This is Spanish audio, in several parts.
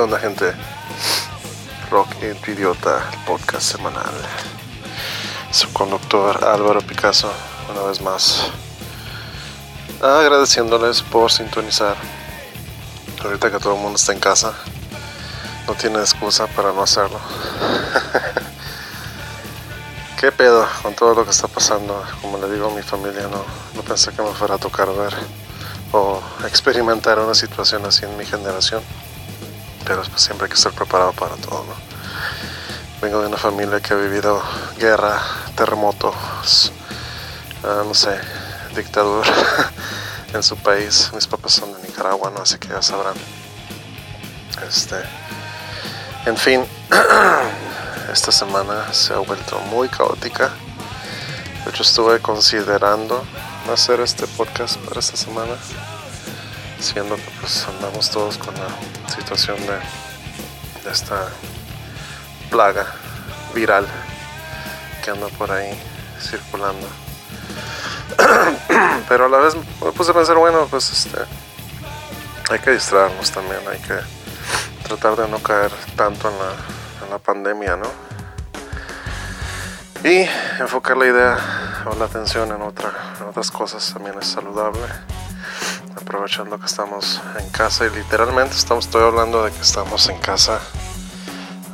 ¿Qué onda, gente? Rock Idiota, podcast semanal. Su conductor Álvaro Picasso, una vez más. Agradeciéndoles por sintonizar. Ahorita que todo el mundo está en casa, no tiene excusa para no hacerlo. ¿Qué pedo con todo lo que está pasando? Como le digo a mi familia, no, no pensé que me fuera a tocar ver o experimentar una situación así en mi generación. Pero pues, siempre hay que estar preparado para todo, ¿no? Vengo de una familia que ha vivido guerra, terremotos, ah, no sé, dictadura en su país. Mis papás son de Nicaragua, ¿no? Así que ya sabrán. Este. En fin, esta semana se ha vuelto muy caótica. De hecho, estuve considerando hacer este podcast para esta semana, siendo que pues andamos todos con la situación de, esta plaga viral que anda por ahí circulando. Pero a la vez me puse a pensar, bueno, pues este hay que distraernos también, hay que tratar de no caer tanto en la, en la pandemia, ¿no? Y enfocar la idea o la atención en, otra, en otras cosas también es saludable. Aprovechando que estamos en casa y literalmente estamos, estoy hablando de que estamos en casa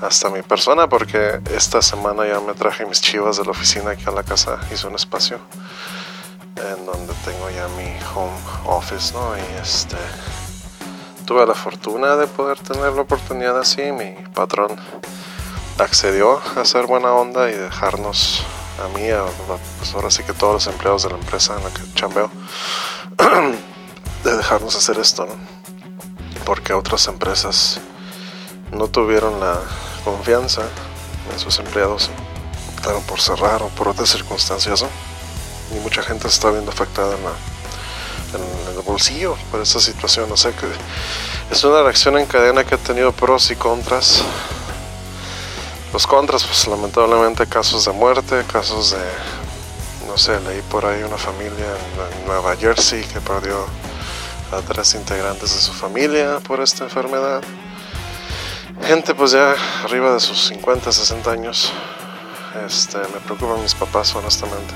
hasta mi persona porque esta semana ya me traje mis chivas de la oficina aquí a la casa, hice un espacio en donde tengo ya mi home office, ¿no? Y este tuve la fortuna de poder tener la oportunidad así, mi patrón accedió a hacer buena onda y dejarnos a mí, pues ahora sí que todos los empleados de la empresa en la que chambeo, de dejarnos hacer esto. Porque otras empresas no tuvieron la confianza en sus empleados, optaron por cerrar o por otras circunstancias. Y mucha gente se está viendo afectada en, en el bolsillo por esta situación, o sea que es una reacción en cadena que ha tenido pros y contras los contras, pues lamentablemente casos de muerte, casos de, no sé, leí por ahí una familia en Nueva Jersey que perdió a tres integrantes de su familia por esta enfermedad. Gente pues ya arriba de sus 50, 60 años. Este, me preocupan mis papás honestamente,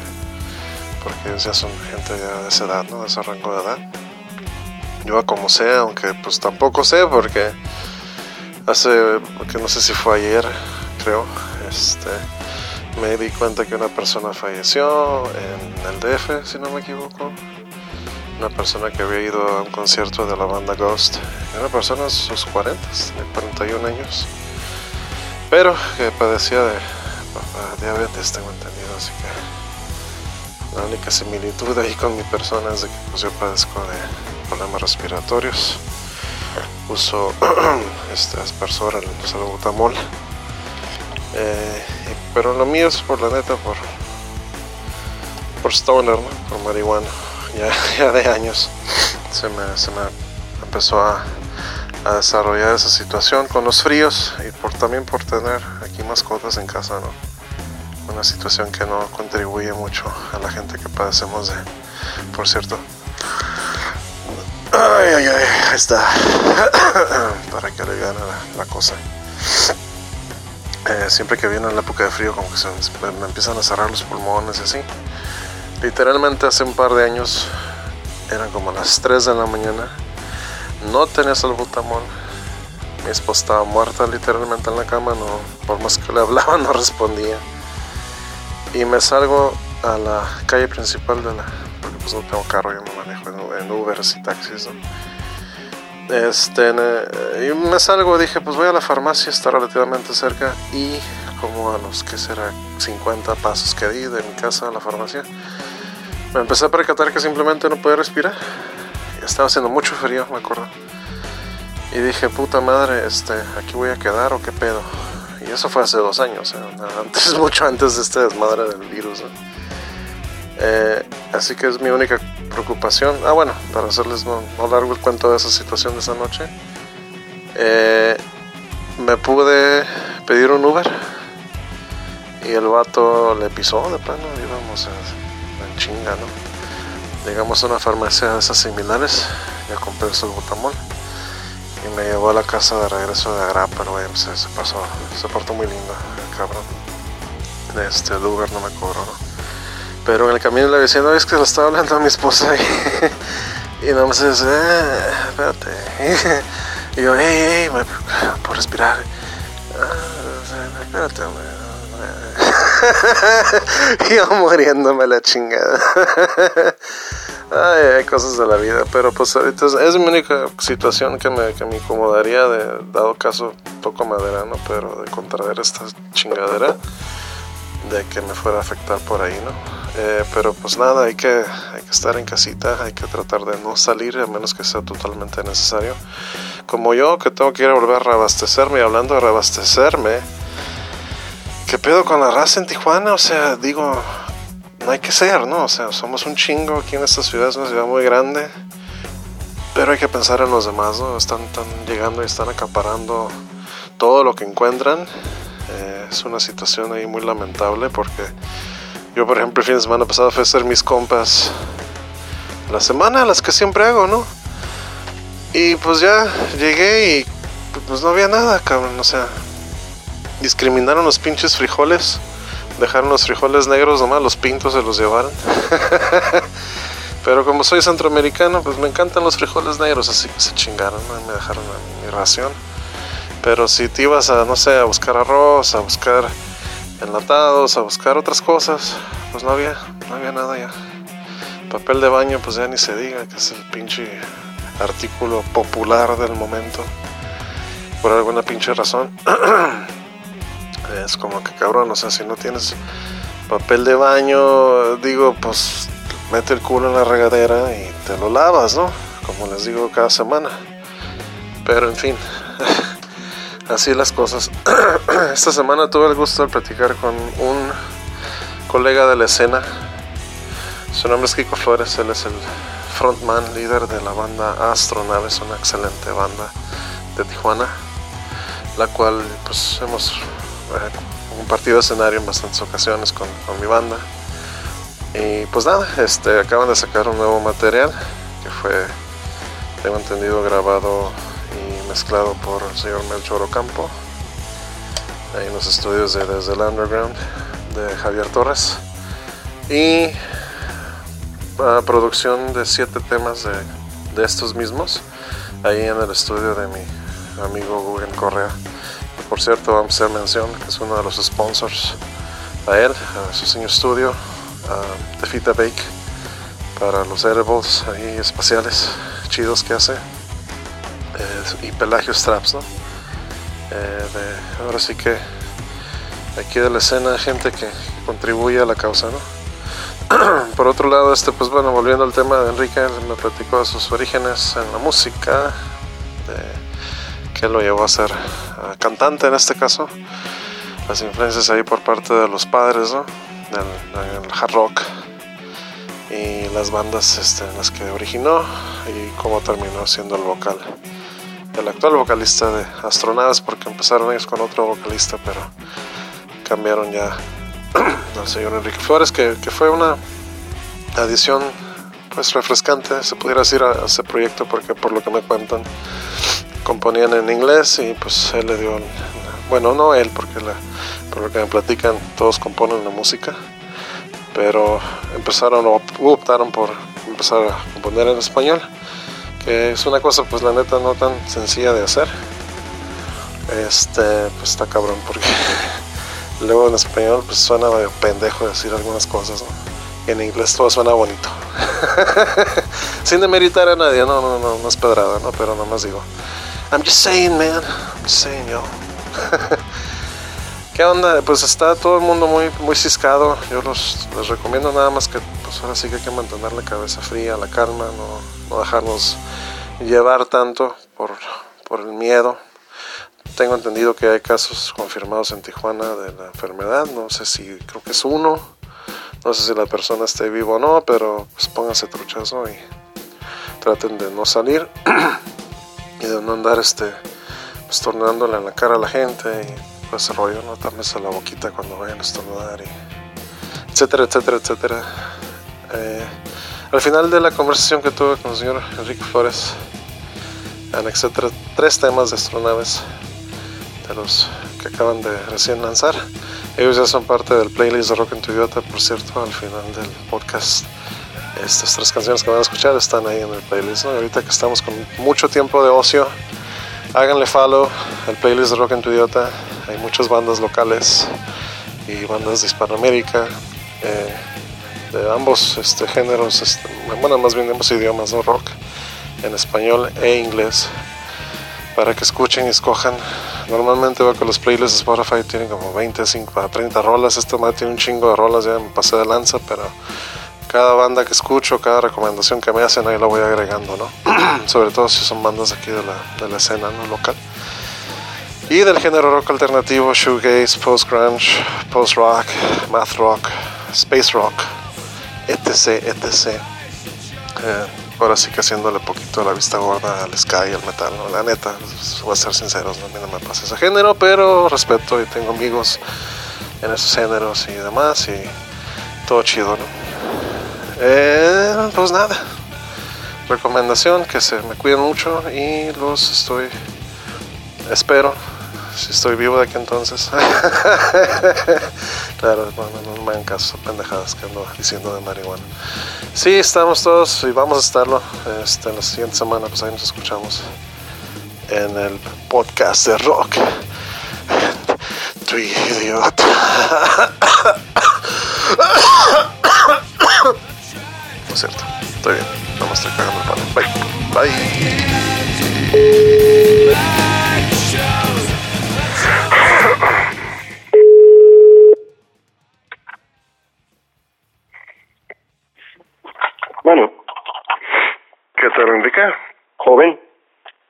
porque ellos ya son gente ya de esa edad, ¿no? De ese rango de edad. Yo como sé, aunque pues tampoco sé porque hace, que no sé si fue ayer, creo, este, me di cuenta que una persona falleció en el DF, si no me equivoco. Una persona que había ido a un concierto de la banda Ghost. Una persona de sus 40, de 41 años. Pero que padecía de diabetes, tengo entendido. Así que la única similitud ahí con mi persona es de que pues, yo padezco de problemas respiratorios. Uso este aspersor, el salbutamol eh, pero lo mío es por la neta, por, por stoner, por marihuana. Ya, de años se me, se me empezó a, desarrollar esa situación con los fríos y por, también por tener aquí mascotas en casa, ¿no? Una situación que no contribuye mucho a la gente que padecemos de, por cierto. Ay, ay, ay, ahí está. Para que le gane la, la cosa. Eh, siempre que viene la época de frío como que se me empiezan a cerrar los pulmones y así. Literalmente hace un par de años, eran como las 3 de la mañana, no tenía salbutamol, mi esposa estaba muerta literalmente en la cama, no, por más que le hablaba no respondía. Y me salgo a la calle principal de la, porque pues no tengo carro, yo me manejo en, en Ubers y taxis, ¿no? Este, y me salgo, dije, pues voy a la farmacia, está relativamente cerca y como a los que será 50 pasos que di de mi casa a la farmacia, me empecé a percatar que simplemente no podía respirar. Estaba haciendo mucho frío, me acuerdo. Y dije, puta madre, este, aquí voy a quedar o qué pedo. Y eso fue hace dos años, ¿eh? antes, mucho antes de este desmadre del virus. Eh, así que es mi única preocupación. Ah, bueno, para hacerles no, largo el cuento de esa situación de esa noche, eh, me pude pedir un Uber y el vato le pisó de plano, íbamos en, chinga, ¿no? Llegamos a una farmacia de esas similares, ya compré el salbutamol. y me llevó a la casa de regreso de Agrapa, pues, se, pasó, se portó muy lindo, el cabrón. Este lugar no me cobró, ¿no? Pero en el camino le decía, no, es que lo estaba hablando a mi esposa y, y no me dice, eh, espérate. y yo, hey, hey, por respirar. Ah, espérate, hombre. yo muriéndome la chingada. Ay, hay cosas de la vida, pero pues ahorita es, mi única situación que me, que me incomodaría, de, dado caso, toco madera, ¿no? Pero de contraer esta chingadera, de que me fuera a afectar por ahí, ¿no? Eh, pero pues nada, hay que, hay que estar en casita, hay que tratar de no salir a menos que sea totalmente necesario. Como yo, que tengo que ir a volver a reabastecerme, y hablando de reabastecerme, ¿qué pedo con la raza en Tijuana? O sea, digo, no hay que ser, ¿no? O sea, somos un chingo aquí en esta ciudad, es una ciudad muy grande, pero hay que pensar en los demás, ¿no? Están, llegando y están acaparando todo lo que encuentran. Eh, es una situación ahí muy lamentable porque yo, por ejemplo, el fin de semana pasado fui a hacer mis compas la semana, las que siempre hago, ¿no? Y pues ya llegué y pues no había nada, cabrón, o sea, discriminaron los pinches frijoles dejaron los frijoles negros, nomás los pintos se los llevaron. Pero como soy centroamericano, pues me encantan los frijoles negros, así que se chingaron, me dejaron mi ración. Pero si te ibas a, no sé, a buscar arroz, a buscar enlatados, a buscar otras cosas, pues no había, no había nada ya. Papel de baño, pues ya ni se diga, que es el pinche artículo popular del momento. Por alguna pinche razón. Es como que cabrón, o sea, si no tienes papel de baño, digo, pues mete el culo en la regadera y te lo lavas, ¿no? Como les digo cada semana. Pero en fin, así las cosas. Esta semana tuve el gusto de platicar con un colega de la escena. Su nombre es Kiko Flores, él es el frontman, líder de la banda Astronaves, una excelente banda de Tijuana, la cual pues hemos compartido escenario en bastantes ocasiones con, mi banda. Y pues nada, este, acaban de sacar un nuevo material que fue, tengo entendido, grabado y mezclado por el señor Melchor Ocampo, ahí en los estudios de Desde el Underground de Javier Torres. Y la producción de siete temas de, de estos mismos, ahí en el estudio de mi amigo Guggen Correa por cierto, vamos a hacer mención que es uno de los sponsors a él, a su señor estudio, a Tefita Bake, para los edibles ahí espaciales chidos que hace, eh, y Pelagio Straps, ¿no? Eh, ahora sí que aquí de la escena gente que contribuye a la causa, ¿no? Por otro lado, este, pues bueno, volviendo al tema de Enrique, me platicó de sus orígenes en la música, que lo llevó a ser cantante en este caso. Las influencias ahí por parte de los padres, ¿no? Del, hard rock y las bandas este, en las que originó y cómo terminó siendo el vocal. El actual vocalista de Astronaves, porque empezaron ellos con otro vocalista, pero cambiaron ya al señor Enrique Flores, que, que fue una adición pues refrescante, se pudiera decir, a ese proyecto, porque por lo que me cuentan, componían en inglés y pues él le dio, bueno, no él, porque la, por lo que me platican, todos componen la música, pero empezaron o optaron por empezar a componer en español, que es una cosa pues la neta no tan sencilla de hacer. Este, pues está cabrón porque luego en español pues suena medio pendejo decir algunas cosas, Y en inglés todo suena bonito. Sin demeritar a nadie, no, no, no, no es pedrada, ¿no? Pero nomás digo, I'm just saying, man. I'm just saying, yo. ¿Qué onda? Pues está todo el mundo muy, muy ciscado. Yo los, les recomiendo nada más que, pues ahora sí que hay que mantener la cabeza fría, la calma, no, no dejarnos llevar tanto por, por el miedo. Tengo entendido que hay casos confirmados en Tijuana de la enfermedad. No sé si, creo que es uno. No sé si la persona esté vivo o no, pero pues pónganse truchazo y traten de no salir. y de no andar este pues tornándole en la cara a la gente y pues rollo, no tames a la boquita cuando vayan a estornudar y etcétera, etcétera, etcétera. Eh, al final de la conversación que tuve con el señor Enrique Flores, anexé tres temas de astronaves de los que acaban de recién lanzar. Ellos ya son parte del playlist de Rock en tu Idiota, por cierto, al final del podcast. Estas tres canciones que van a escuchar están ahí en el playlist. ahorita que estamos con mucho tiempo de ocio, háganle follow al playlist de Rock en tu Idiota. Hay muchas bandas locales y bandas de Hispanoamérica. Eh, de ambos este, géneros, este, bueno, más bien ambos idiomas, ¿no? rock en español e inglés, para que escuchen y escojan. Normalmente veo que los playlists de Spotify tienen como 20 a 30 rolas, este más tiene un chingo de rolas, ya me pasé de lanza, pero cada banda que escucho, cada recomendación que me hacen, ahí lo voy agregando, ¿no? Sobre todo si son bandas aquí de la, de la escena ¿no? local. Y del género rock alternativo, shoegaze, post-grunge, post-rock, math rock, space rock, etc, etc. Eh, ahora sí que haciéndole poquito la vista gorda al sky, al metal, ¿no? la neta, voy a ser sinceros, ¿no? a mí no me pasa ese género, pero respeto y tengo amigos en esos géneros y demás y todo chido, ¿no? Eh, pues nada, recomendación que se me cuiden mucho y los estoy, espero si estoy vivo de aquí entonces. claro, no, me hagan caso, pendejadas que ando diciendo de marihuana. Sí, estamos todos y vamos a estarlo. Este, en la siguiente semana, pues ahí nos escuchamos en el podcast de rock. Tu idiota. No es cierto, estoy bien. No me estoy cagando el palo. Bye. Bye. Bueno. ¿Qué tal, Enrique? Joven.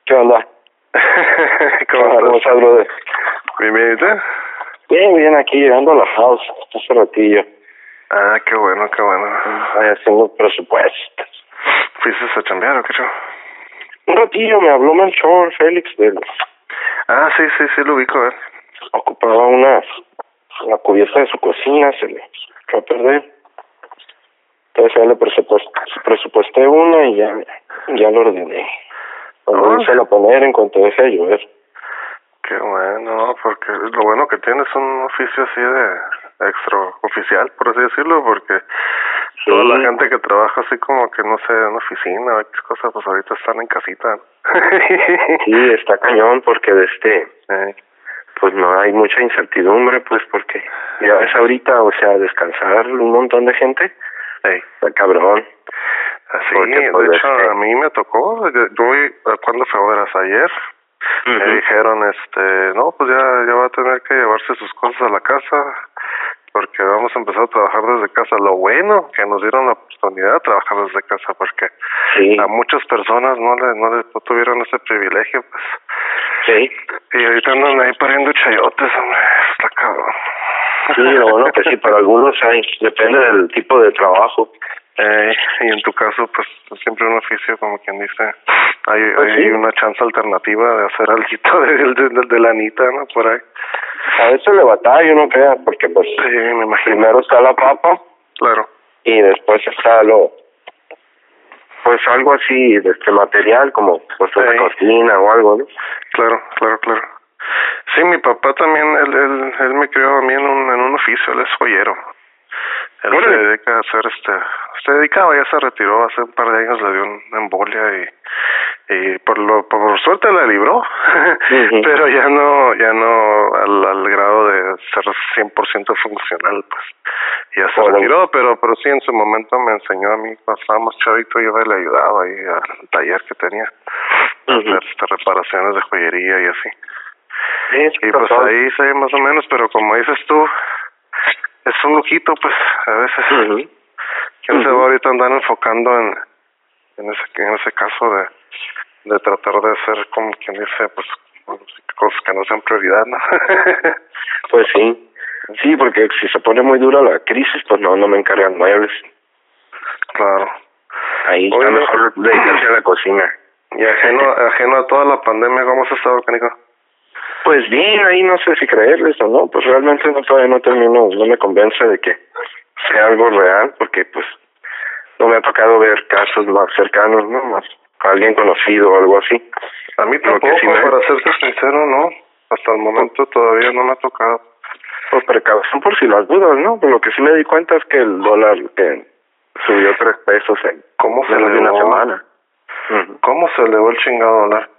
¿Qué onda? ¿Cómo, estás, brother? Bien, bien, Bien, bien, aquí llegando a la house hace ratillo. Ah, qué bueno, qué bueno. Ahí haciendo presupuesto. ¿Fuiste a chambear o qué yo? Un ratillo me habló Melchor Félix de... Ah, sí, sí, sí, lo ubico, eh. Ocupaba una, la cubierta de su cocina, se le echó a perder. Entonces ya le presupuesté una y ya, ya lo ordené. Cuando oh. a poner en cuanto deje de llover. Qué bueno, porque lo bueno que tienes un oficio así de extra oficial, por así decirlo, porque toda la gente que trabaja así como que no sé, en oficina o cosas, pues ahorita están en casita. sí, está cañón porque de este, eh, pues no hay mucha incertidumbre, pues porque ya ves ahorita, o sea, descansar un montón de gente Hey, cabrón. Así, de pues, hecho, este a mí me tocó, yo voy, ¿cuándo fue? Verás, ayer, me dijeron, este, no, pues ya, ya va a tener que llevarse sus cosas a la casa, porque vamos a empezar a trabajar desde casa. Lo bueno que nos dieron la oportunidad de trabajar desde casa, porque a muchas personas no le, no le tuvieron ese privilegio, pues. Sí. Y ahorita andan ahí pariendo chayotes, hombre, está cabrón. Sí, lo bueno que sí, para algunos hay, depende del tipo de trabajo. Eh, y en tu caso, pues siempre un oficio, como quien dice, hay, pues hay una chance alternativa de hacer algo de, de, de, la Anita, ¿no? Por ahí. A veces le batalla, uno crea, porque pues sí, me imagino. primero está la papa. Claro. Y después está lo, pues algo así de este material, como pues una cocina o algo, ¿no? Claro, claro, claro. Sí, mi papá también, él, él, él me crió a mí en un, en un oficio, él es joyero. Él se dedica a hacer este, se dedicaba, ya se retiró, hace un par de años le dio una embolia y, y por lo, por suerte la libró, pero ya no, ya no al, al grado de ser 100% funcional, pues, ya se retiró, pero, pero sí en su momento me enseñó a mí, cuando estábamos chavito, yo le ayudaba ahí al taller que tenía, a hacer este, reparaciones de joyería y así. Y pues ahí sé más o menos, pero como dices tú, es un lujito, pues, a veces. Uh se va ahorita andar enfocando en, en, ese, en ese caso de, de tratar de hacer, como quien dice, pues, cosas que no sean prioridad, ¿no? pues sí. Sí, porque si se pone muy dura la crisis, pues no, no me encargan muebles. Claro. Ahí está mejor dedicarse a la cocina. Y ajeno, ajeno a toda la pandemia, ¿cómo has estado, Canico? Pues bien, ahí no sé si creerles o no, pues realmente no, todavía no termino, no me convence de que sea algo real, porque pues no me ha tocado ver casos más cercanos, ¿no? Más alguien conocido o algo así. A mí tampoco, para serte sincero, no. Hasta el momento todavía no me ha tocado. Pues precaución por si las dudas, ¿no? Pero lo que sí me di cuenta es que el dólar que subió tres pesos en ¿Cómo se le una semana. ¿Cómo se elevó el chingado dólar?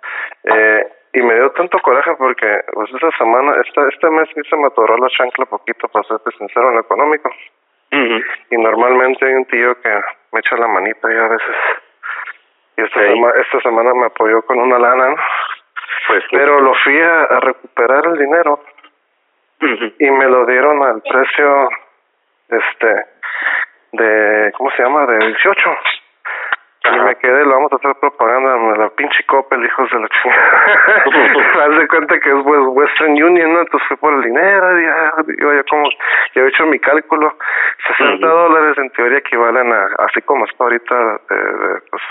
Eh, y me dio tanto coraje porque pues esta semana, esta, este mes sí se me atoró la chancla poquito, para serte sincero, en lo económico. Y normalmente hay un tío que me echa la manita y a veces... Y esta, esta semana me apoyó con una lana, ¿no? Pues, Pero lo fui a, recuperar el dinero y me lo dieron al precio, este, de, ¿cómo se llama? De 18. Y me quedé, lo vamos a hacer propaganda, la pinche Coppel, hijos de la chingada. Haz de cuenta que es Western Union, ¿no? Entonces fue por el dinero, y ya, yo ya como, ya he hecho mi cálculo, 60 dólares en teoría equivalen a, así como está ahorita, eh, pues,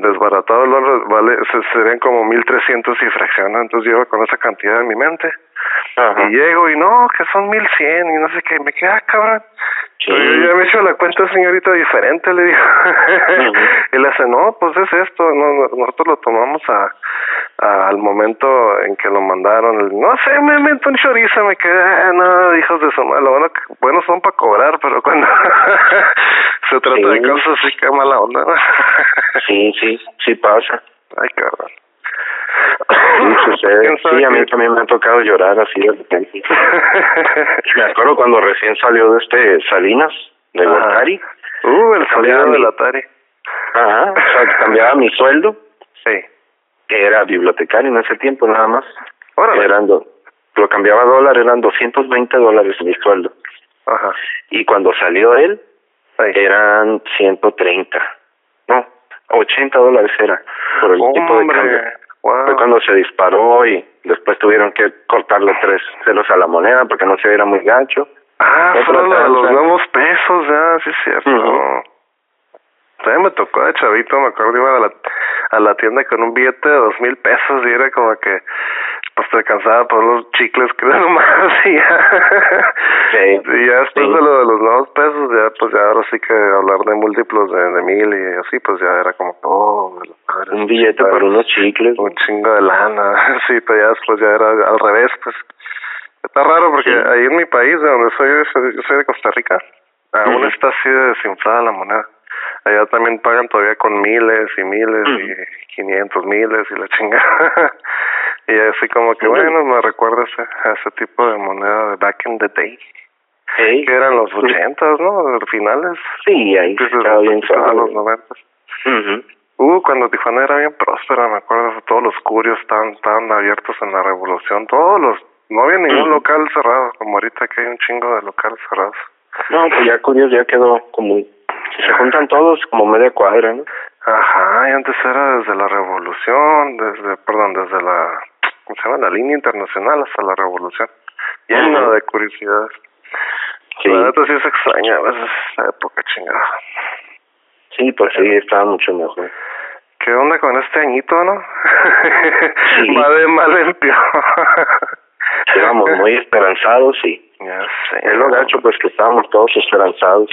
desbaratado el dólar, vale, se, serían como 1300 y fracciona, entonces yo con esa cantidad en mi mente. Y llego y no, que son 1100 y no sé qué, me queda ah, cabrón. Yo ya me he hecho la cuenta, señorita, diferente, le digo. y le dice, no, pues es esto, no, nosotros lo tomamos a, al momento en que lo mandaron. No sé, me meto un chorizo, me quedé, ah, no, hijos de su madre, bueno, bueno son para cobrar, pero cuando se trata de cosas así, que mala onda. sí, sí, sí pasa. Ay, cabrón. Sí, a mí también me ha tocado llorar así de repente. me acuerdo cuando recién salió de este Salinas, de Atari. Uh, el salido del Atari. Ajá, o sea, cambiaba mi sueldo. Sí. Que era bibliotecario en ese tiempo nada más. Órale. Eran lo cambiaba a dólar, eran 220 dólares mi sueldo. Ajá. Y cuando salió él, eran 130. No, 80 dólares era por el tipo de cambio. Fue cuando se disparó y después tuvieron que cortarle tres celos a la moneda porque no se viera muy gancho. Ah, fueron los nuevos pesos, ya, sí es cierto. También me tocó de chavito, me acuerdo, iba a la, a la tienda con un billete de dos mil pesos y era como que pues te alcanzaba por los chicles que era nomás y ya. Y ya después de lo de los nuevos pesos, ya pues ya ahora sí que hablar de múltiplos de, de mil y así, pues ya era como, oh, un billete por unos chicles. Un chingo de lana, sí, pero ya después ya era al revés, pues. Está raro porque ahí en mi país, de donde soy, yo soy de Costa Rica, aún está así de desinflada la moneda allá también pagan todavía con miles y miles y quinientos miles y la chingada. y así como que, bueno, me recuerda ese, a ese tipo de moneda de back in the day. Que eran los ochentas, ¿no? Finales. Sí, ahí estaba bien los noventas. Uh, cuando Tijuana era bien próspera, me acuerdo, todos los curios estaban, estaban abiertos en la revolución, todos los, no había ningún local cerrado, como ahorita que hay un chingo de locales cerrados. No, pues ya curios ya quedó como se juntan todos como media cuadra, ¿no? Ajá, y antes era desde la revolución, desde, perdón, desde la, ¿cómo se llama? La línea internacional hasta la revolución. Lleno de curiosidades. Sí. La neta sí es extraña a veces esa época chingada. Sí, pues sí, estaba mucho mejor. ¿Qué onda con este añito, no? Sí. Va de mal en peor. Estábamos muy esperanzados y... Ya sé. Es lo gacho, pues que estábamos todos esperanzados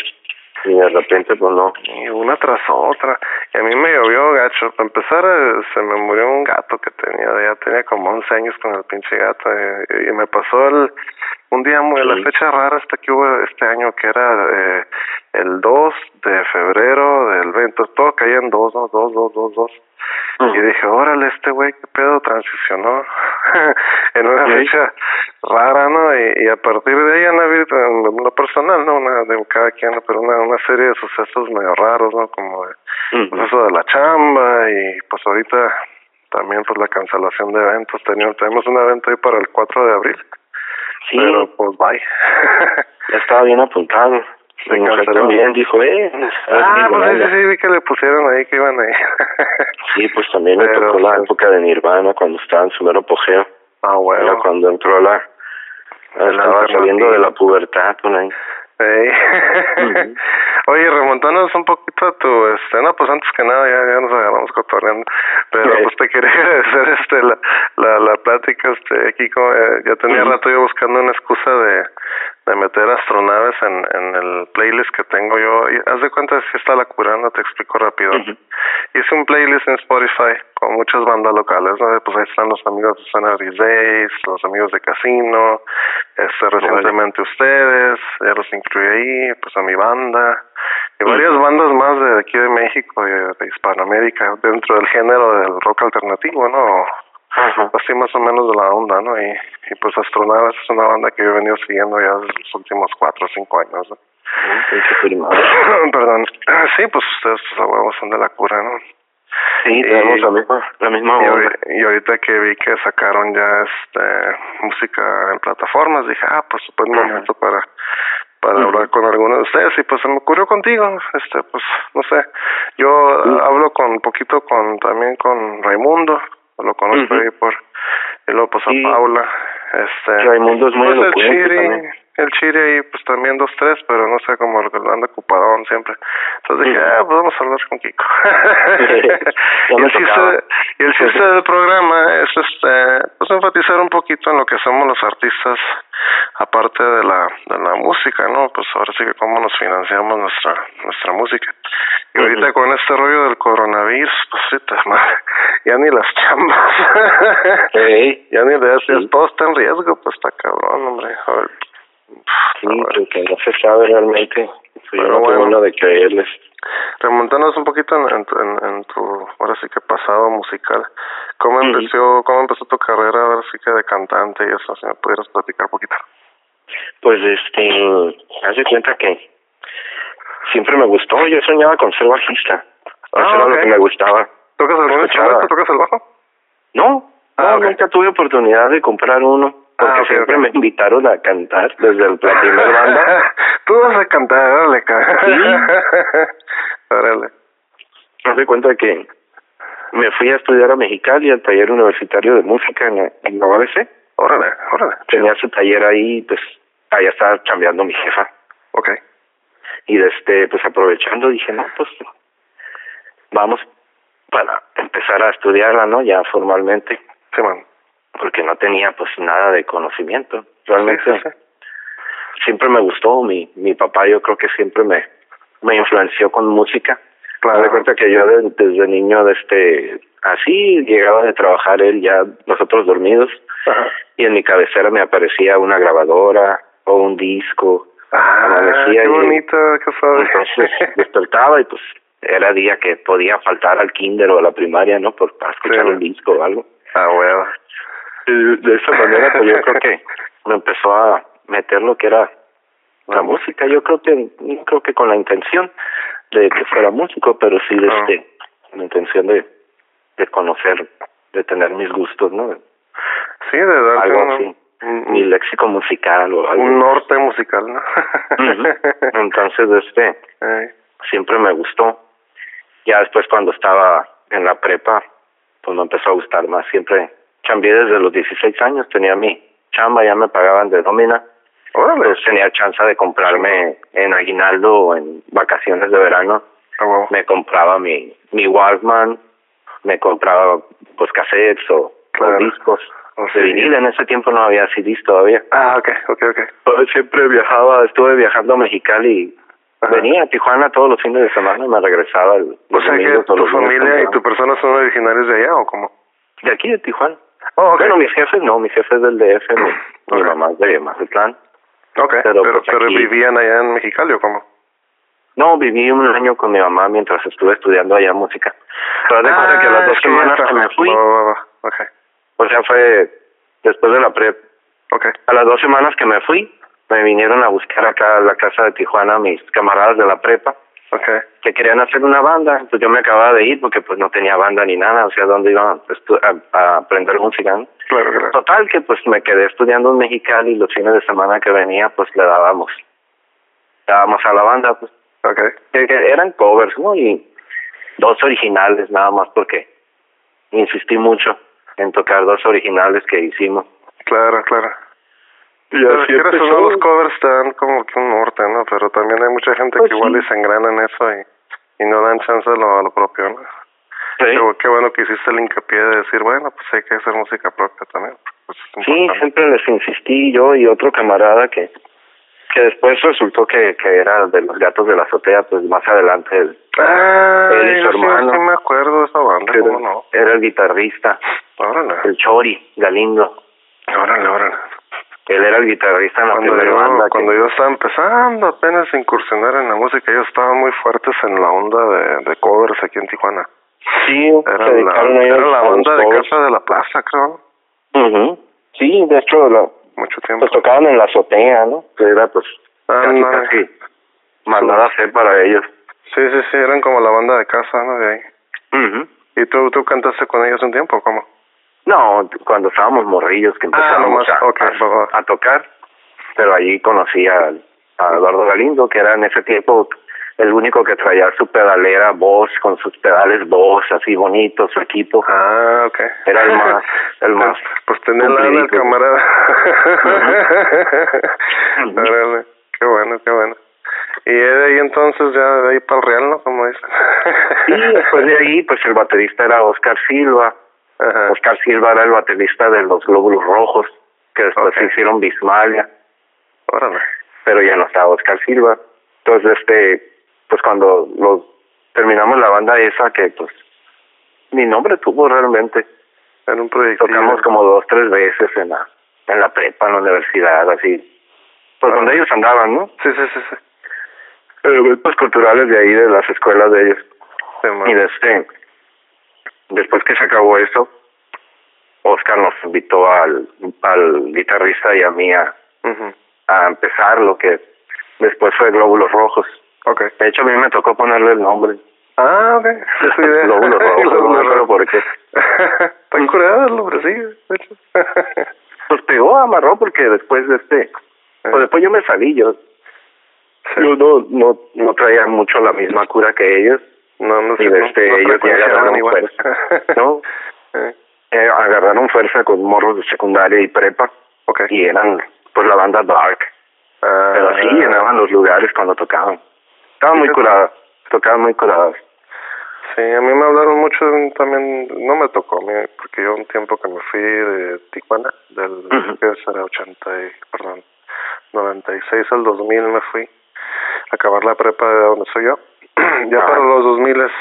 y de repente pues no. Y una tras otra. Y a mí me llovió gacho. Para empezar, eh, se me murió un gato que tenía, ya tenía como 11 años con el pinche gato. Y, me pasó el, un día muy, la fecha rara esta que hubo este año, que era eh, el 2 de febrero del 20. Todo caía en 2, ¿no? 2, 2, 2, 2. Y dije, órale, este güey, qué pedo, transicionó en una fecha rara, ¿no? Y, a partir de ahí han habido, en lo personal, ¿no? Una, de cada quien, pero una, una serie de sucesos medio raros, ¿no? Como de, pues eso de la chamba y pues ahorita también pues la cancelación de eventos. Teníamos, tenemos un evento ahí para el 4 de abril. Sí. Pero pues bye. ya estaba bien apuntado. También dijo, eh. Ah, pues sí, sí, vi que le pusieron ahí que iban ahí. sí, pues también le tocó la pues época de Nirvana cuando estaba en su mero apogeo. Ah, bueno. Era cuando entró la. Estaba saliendo de la pubertad, por ahí. Oye, remontándonos un poquito a tu escena, pues antes que nada ya, ya nos agarramos cotorreando, pero pues te quería agradecer este, la, la, la plática, este, Kiko, eh, ya tenía rato yo buscando una excusa de, de meter astronaves en, en el playlist que tengo yo, y haz de cuenta si está la curanda, te explico rápido, hice un playlist en Spotify con muchas bandas locales, ¿no? Pues ahí están los amigos de Sanary Days, los amigos de Casino, este, recientemente ustedes, ya los incluí ahí, pues a mi banda, y varias bandas más de aquí de México y de Hispanoamérica, dentro del género del rock alternativo, ¿no? Así más o menos de la onda, ¿no? Y, y pues Astronaves es una banda que yo he venido siguiendo ya desde los últimos cuatro o cinco años, ¿no? Perdón. Sí, pues ustedes pues, huevos son de la cura, ¿no? Sí, tenemos la misma, la misma y, y, ahorita que vi que sacaron ya este música en plataformas, dije, ah, pues buen momento para para hablar con alguno de ustedes y pues se me ocurrió contigo, este, pues no sé, yo hablo con un poquito con también con Raimundo, lo conozco ahí por y luego pues a Paula, este, Raimundo es muy pues, el Chile ahí pues también dos tres pero no sé cómo anda ocupadón siempre. Entonces dije ah pues vamos a hablar con Kiko y el chiste y el chiste del programa es este pues enfatizar un poquito en lo que somos los artistas aparte de la de la música no pues ahora sí que cómo nos financiamos nuestra nuestra música. Y ahorita con este rollo del coronavirus pues sí ya ni las chambas. Ya ni le haces todo está en riesgo pues está cabrón hombre Sí, porque no se sabe realmente. Pero bueno, de creerles. Remontándonos un poquito en, en, en, tu, ahora sí que pasado musical, ¿cómo empezó, cómo empezó tu carrera, ahora sí que de cantante y eso, si me pudieras platicar un poquito? Pues este, hace cuenta que siempre me gustó, yo soñaba con ser bajista, ah, eso era lo que me gustaba. ¿Tocas algún instrumento? ¿Tocas el bajo? No, ah, no, nunca tuve oportunidad de comprar uno porque ah, siempre me invitaron a cantar desde el primer banda. Tú vas a cantar, órale, Sí. órale. Me cuenta que me fui a estudiar a Mexicali al taller universitario de música en, en la ABC. Órale, órale. Tenía su taller ahí, pues allá estaba cambiando mi jefa. Okay. Y desde, pues aprovechando dije, no, pues vamos para empezar a estudiarla, ¿no? Ya formalmente. Sí, man porque no tenía pues nada de conocimiento. Realmente siempre me gustó, mi, mi papá yo creo que siempre me, me influenció con música. Claro. Me cuenta que yo desde niño, este así llegaba de trabajar él ya nosotros dormidos y en mi cabecera me aparecía una grabadora o un disco. Ah, qué bonito, qué Entonces despertaba y pues era día que podía faltar al kinder o a la primaria, ¿no? Por, para escuchar un disco o algo. Ah, bueno de esa manera pues yo creo que me empezó a meter lo que era la música. Yo creo que no creo que con la intención de que fuera músico pero sí de este la intención de de conocer de tener mis gustos no sí de dar algo así. mi léxico musical o algo. un norte musical no entonces este siempre me gustó. Ya después cuando estaba en la prepa pues me empezó a gustar más siempre cambié desde los 16 años, tenía mi chamba, ya me pagaban de nómina. Pues tenía chance de comprarme en aguinaldo o en vacaciones de verano. Ah, me compraba mi, mi Walkman, me compraba pues cassettes o, discos. Oh, vinil, en ese tiempo no había CDs todavía. Ah, ok, ok, ok. Siempre viajaba, estuve viajando a Mexicali Venía a Tijuana todos los fines de semana y me regresaba el, O sea que tu familia y tu persona son originarios de allá o cómo? De aquí, de Tijuana. Oh, Bueno, mis jefes no, mis jefes del DF, mi, mamá es de Mazatlán. Ok, pero, pero, pues, vivían allá en Mexicali o cómo? No, viví un año con mi mamá mientras estuve estudiando allá música. Pero de ah, que a las dos semanas que me fui, okay. o sea, fue después de la prep. Okay. A las dos semanas que me fui, me vinieron a buscar acá a la casa de Tijuana mis camaradas de la prepa Okay. Que querían hacer una banda, pues yo me acababa de ir porque pues no tenía banda ni nada, o sea, ¿dónde iba a, a, aprender música? Claro, claro. Total que pues me quedé estudiando en Mexicali y los fines de semana que venía pues le dábamos, dábamos a la banda, pues. Okay. Que, eran covers, ¿no? Y dos originales nada más porque insistí mucho en tocar dos originales que hicimos. Claro, claro. Y así los covers te dan como que un norte, ¿no? Pero también hay mucha gente pues que igual y se engrana en eso y, y no dan chance a lo, a lo propio, ¿no? Sí. Qué, bueno que hiciste el hincapié de decir, bueno, pues hay que hacer música propia también. Pues sí, siempre les insistí yo y otro camarada que que después resultó que, que era de los gatos de la azotea, pues más adelante él, Ah, él y su hermano. Sí, me acuerdo de esa banda, ¿cómo era, no? era el guitarrista, Órale, el Chori Galindo. órale, órale. Él era el guitarrista en la Cuando primera yo, banda. que- cuando yo estaba empezando apenas a incursionar en la música, ellos estaban muy fuertes en la onda de, de covers aquí en Tijuana. Sí, Era se la, era la banda de. Casa de la Plaza, creo, Ujú. Sí, de hecho, la, mucho tiempo. pues tocaban en la azotea, ¿no? Que era pues Ah, casi, no. casi mandada a hacer para ellos. Sí, sí, sí, eran como la banda de casa, ¿no? De ahí. Ujú. ¿Y tú, tú cantaste con ellos un tiempo cómo? No, cuando estábamos morrillos que Ah, empezamos nomás, a, tocar, pero allí conocí a, a Eduardo Galindo, que era en ese tiempo el único que traía su pedalera Boss, con sus pedales Boss, así bonito, su equipo. Ah, ok. Era el más- el más Pues, pues el cumplidito. camarada. Qué bueno, qué bueno. Y de ahí entonces ya de ahí para el Real, ¿no? Como dicen. Y después de ahí, pues el baterista era Oscar Silva. Ajá. Oscar Silva era el baterista de los Glóbulos Rojos, que después Ok. hicieron Bismalia. Órale. pero ya no estaba Oscar Silva. Entonces, este, pues cuando lo terminamos la banda esa, que pues ni nombre tuvo realmente, Era un proyecto. tocamos como dos, tres veces en la, en la prepa, en la universidad, así, pues Ah. donde ellos andaban, ¿no? Sí, sí, sí, sí. Eventos culturales de ahí, de las escuelas de ellos. Sí. Y de este, después que se acabó eso, Oscar nos invitó al, al guitarrista y a mí a, a empezar lo que después fue Glóbulos Rojos. Ok. De hecho, a mí me tocó ponerle el nombre. Ah, ok. Glóbulos rojos, no Glóbulos rojos. por qué. Curada el nombre, sí, de hecho. Pues pegó, amarró, porque después de este... Pues después yo me salí, yo... Yo no, no, no traía mucho la misma cura que ellos, No, no sé. y este, ellos ya agarraron fuerza. ¿no? Eh, agarraron fuerza con morros de secundaria y prepa, y eran, pues, la banda Dark. Ah, Pero sí llenaban los lugares cuando tocaban. Estaban muy curadas, tocaban muy curadas. Sí, a mí me hablaron mucho también, no me tocó, porque yo un tiempo que me fui de Tijuana, del, Ujú. que será 80 y, perdón, 96 al 2000 me fui a acabar la prepa de donde soy yo. ya Ah. para los 2000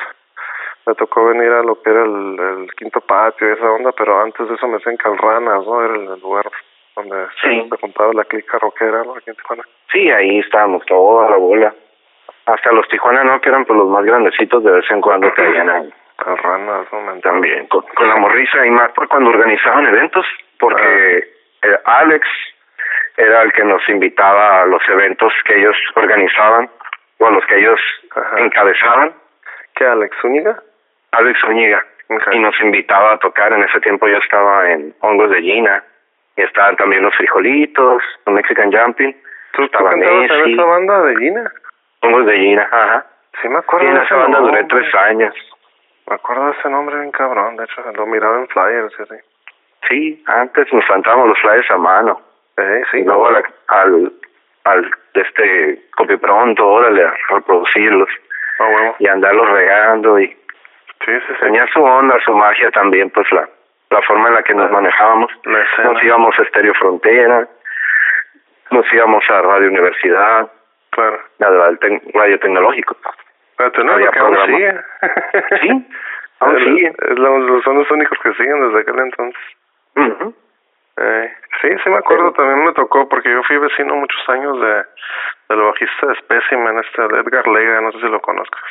me tocó venir a lo que era el, el quinto patio y esa onda, pero antes de eso me decían Calranas, ¿no? Era el, el lugar donde Sí. se juntaba la clica rockera, ¿no? Aquí en Tijuana. Sí, ahí estábamos toda la bola. Hasta los Tijuana no, que eran pues los más grandecitos, de vez en cuando caían ahí. Calranas, ¿no? También, con, con la morrisa y más cuando organizaban eventos, porque eh, Alex era el que nos invitaba a los eventos que ellos organizaban o a los que ellos Ajá. encabezaban. ¿Qué, Alex Zúñiga? Alex Zúñiga. Y nos invitaba a tocar. En ese tiempo yo estaba en Hongos de Gina. Y estaban también los frijolitos, los Mexican Jumping. ¿Tú, tú estaba cantabas en esa banda de Gina? Hongos de Gina, ajá. Sí, me acuerdo en de esa banda duré nombre. tres años. Me acuerdo de ese nombre bien cabrón, de hecho, lo miraba en flyers y así. Sí, antes nos cantábamos los flyers a mano. Eh, sí, y luego no, al, al, al este copy pronto, órale, a reproducirlos Ah, y andarlos regando y Sí, sí, sí. tenía su onda, su magia también, pues la, la forma en la que nos manejábamos. Nos íbamos a Estéreo Frontera, nos íbamos a Radio Universidad, Claro. a la- tec- Radio Tecnológico. Pero tú no que aún sigue. Sí, aún sigue. es son los únicos que siguen desde aquel entonces. Eh, sí, sí me acuerdo, también me tocó, porque yo fui vecino muchos años de del bajista de Specimen, este Edgar Lega, no sé si lo conozcas.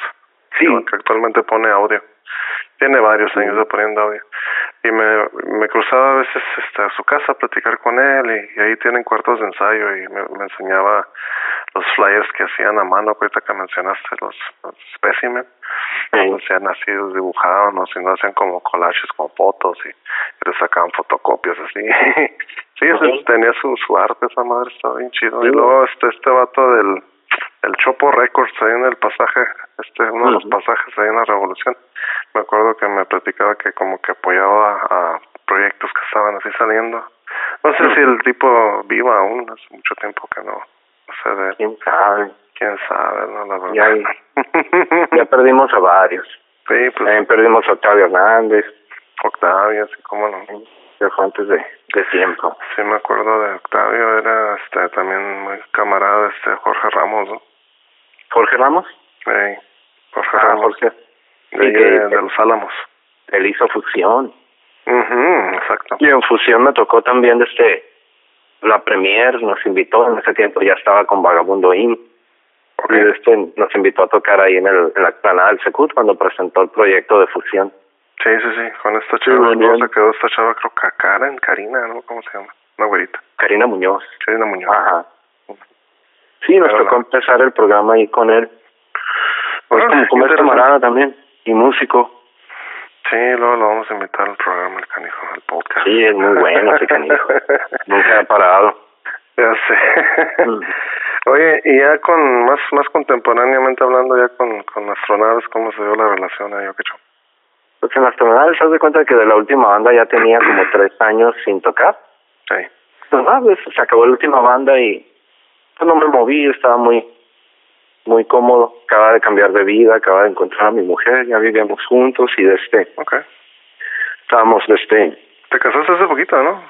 Sí. Que actualmente pone audio. Tiene varios años de poniendo audio. Y me, me cruzaba a veces este, a su casa a platicar con él y, y ahí tienen cuartos de ensayo y me, me enseñaba los flyers que hacían a mano, ahorita que mencionaste, los, los Specimen. Sí. Los hacían así, los dibujaban, o si no hacían como collages, como fotos y, y le sacaban fotocopias así. sí, tenía su, su arte, esa madre estaba bien chido. Sí. Y luego este, este vato del el Chopo Records ahí en el pasaje, este uno de los pasajes ahí en la Revolución, me acuerdo que me platicaba que como que apoyaba a proyectos que estaban así saliendo. No sé si el tipo viva aún, hace mucho tiempo que no, no sé de él. ¿Quién sabe? quién sabe, no, la verdad. Ya, ya perdimos a varios. sí, pues También perdimos a Octavio Hernández. Octavio, así como no. Ya fue antes de, de tiempo. Sí, me acuerdo de Octavio, era este, también muy camarada de este Jorge Ramos, ¿no? ¿Jorge Ramos? Sí, Jorge Ah, Ramos. Jorge. De, que- de, de los Álamos. Él hizo fusión. mhm exacto. Y en fusión me tocó también este la premier nos invitó en ese tiempo ya estaba con Vagabundo In Ok. y este nos invitó a tocar ahí en el en la explanada del Secut cuando presentó el proyecto de fusión Sí, sí, sí, con esta luego bien. se quedó esta chava, creo que Karen, Karina, ¿no? ¿Cómo se llama? Una güerita. Karina Muñoz Karina Muñoz. ajá sí nos Pero tocó empezar el programa ahí con él pues como como camarada también y músico Sí, luego lo vamos a invitar al programa, el canijo, al podcast. Sí, es muy bueno ese canijo. nunca ha parado Ya sé. Mm. Oye, y ya con más más contemporáneamente hablando, ya con, con astronaves, ¿cómo se dio la relación ahí, o qué show? Pues en las tonalidades das de cuenta que de la última banda ya tenía como tres años sin tocar Sí. pues nada, pues, se acabó la última banda y pues no me moví, estaba muy muy cómodo, acaba de cambiar de vida, acaba de encontrar a mi mujer, ya vivíamos juntos y desde Ok. estábamos desde Te casaste hace poquito, ¿no?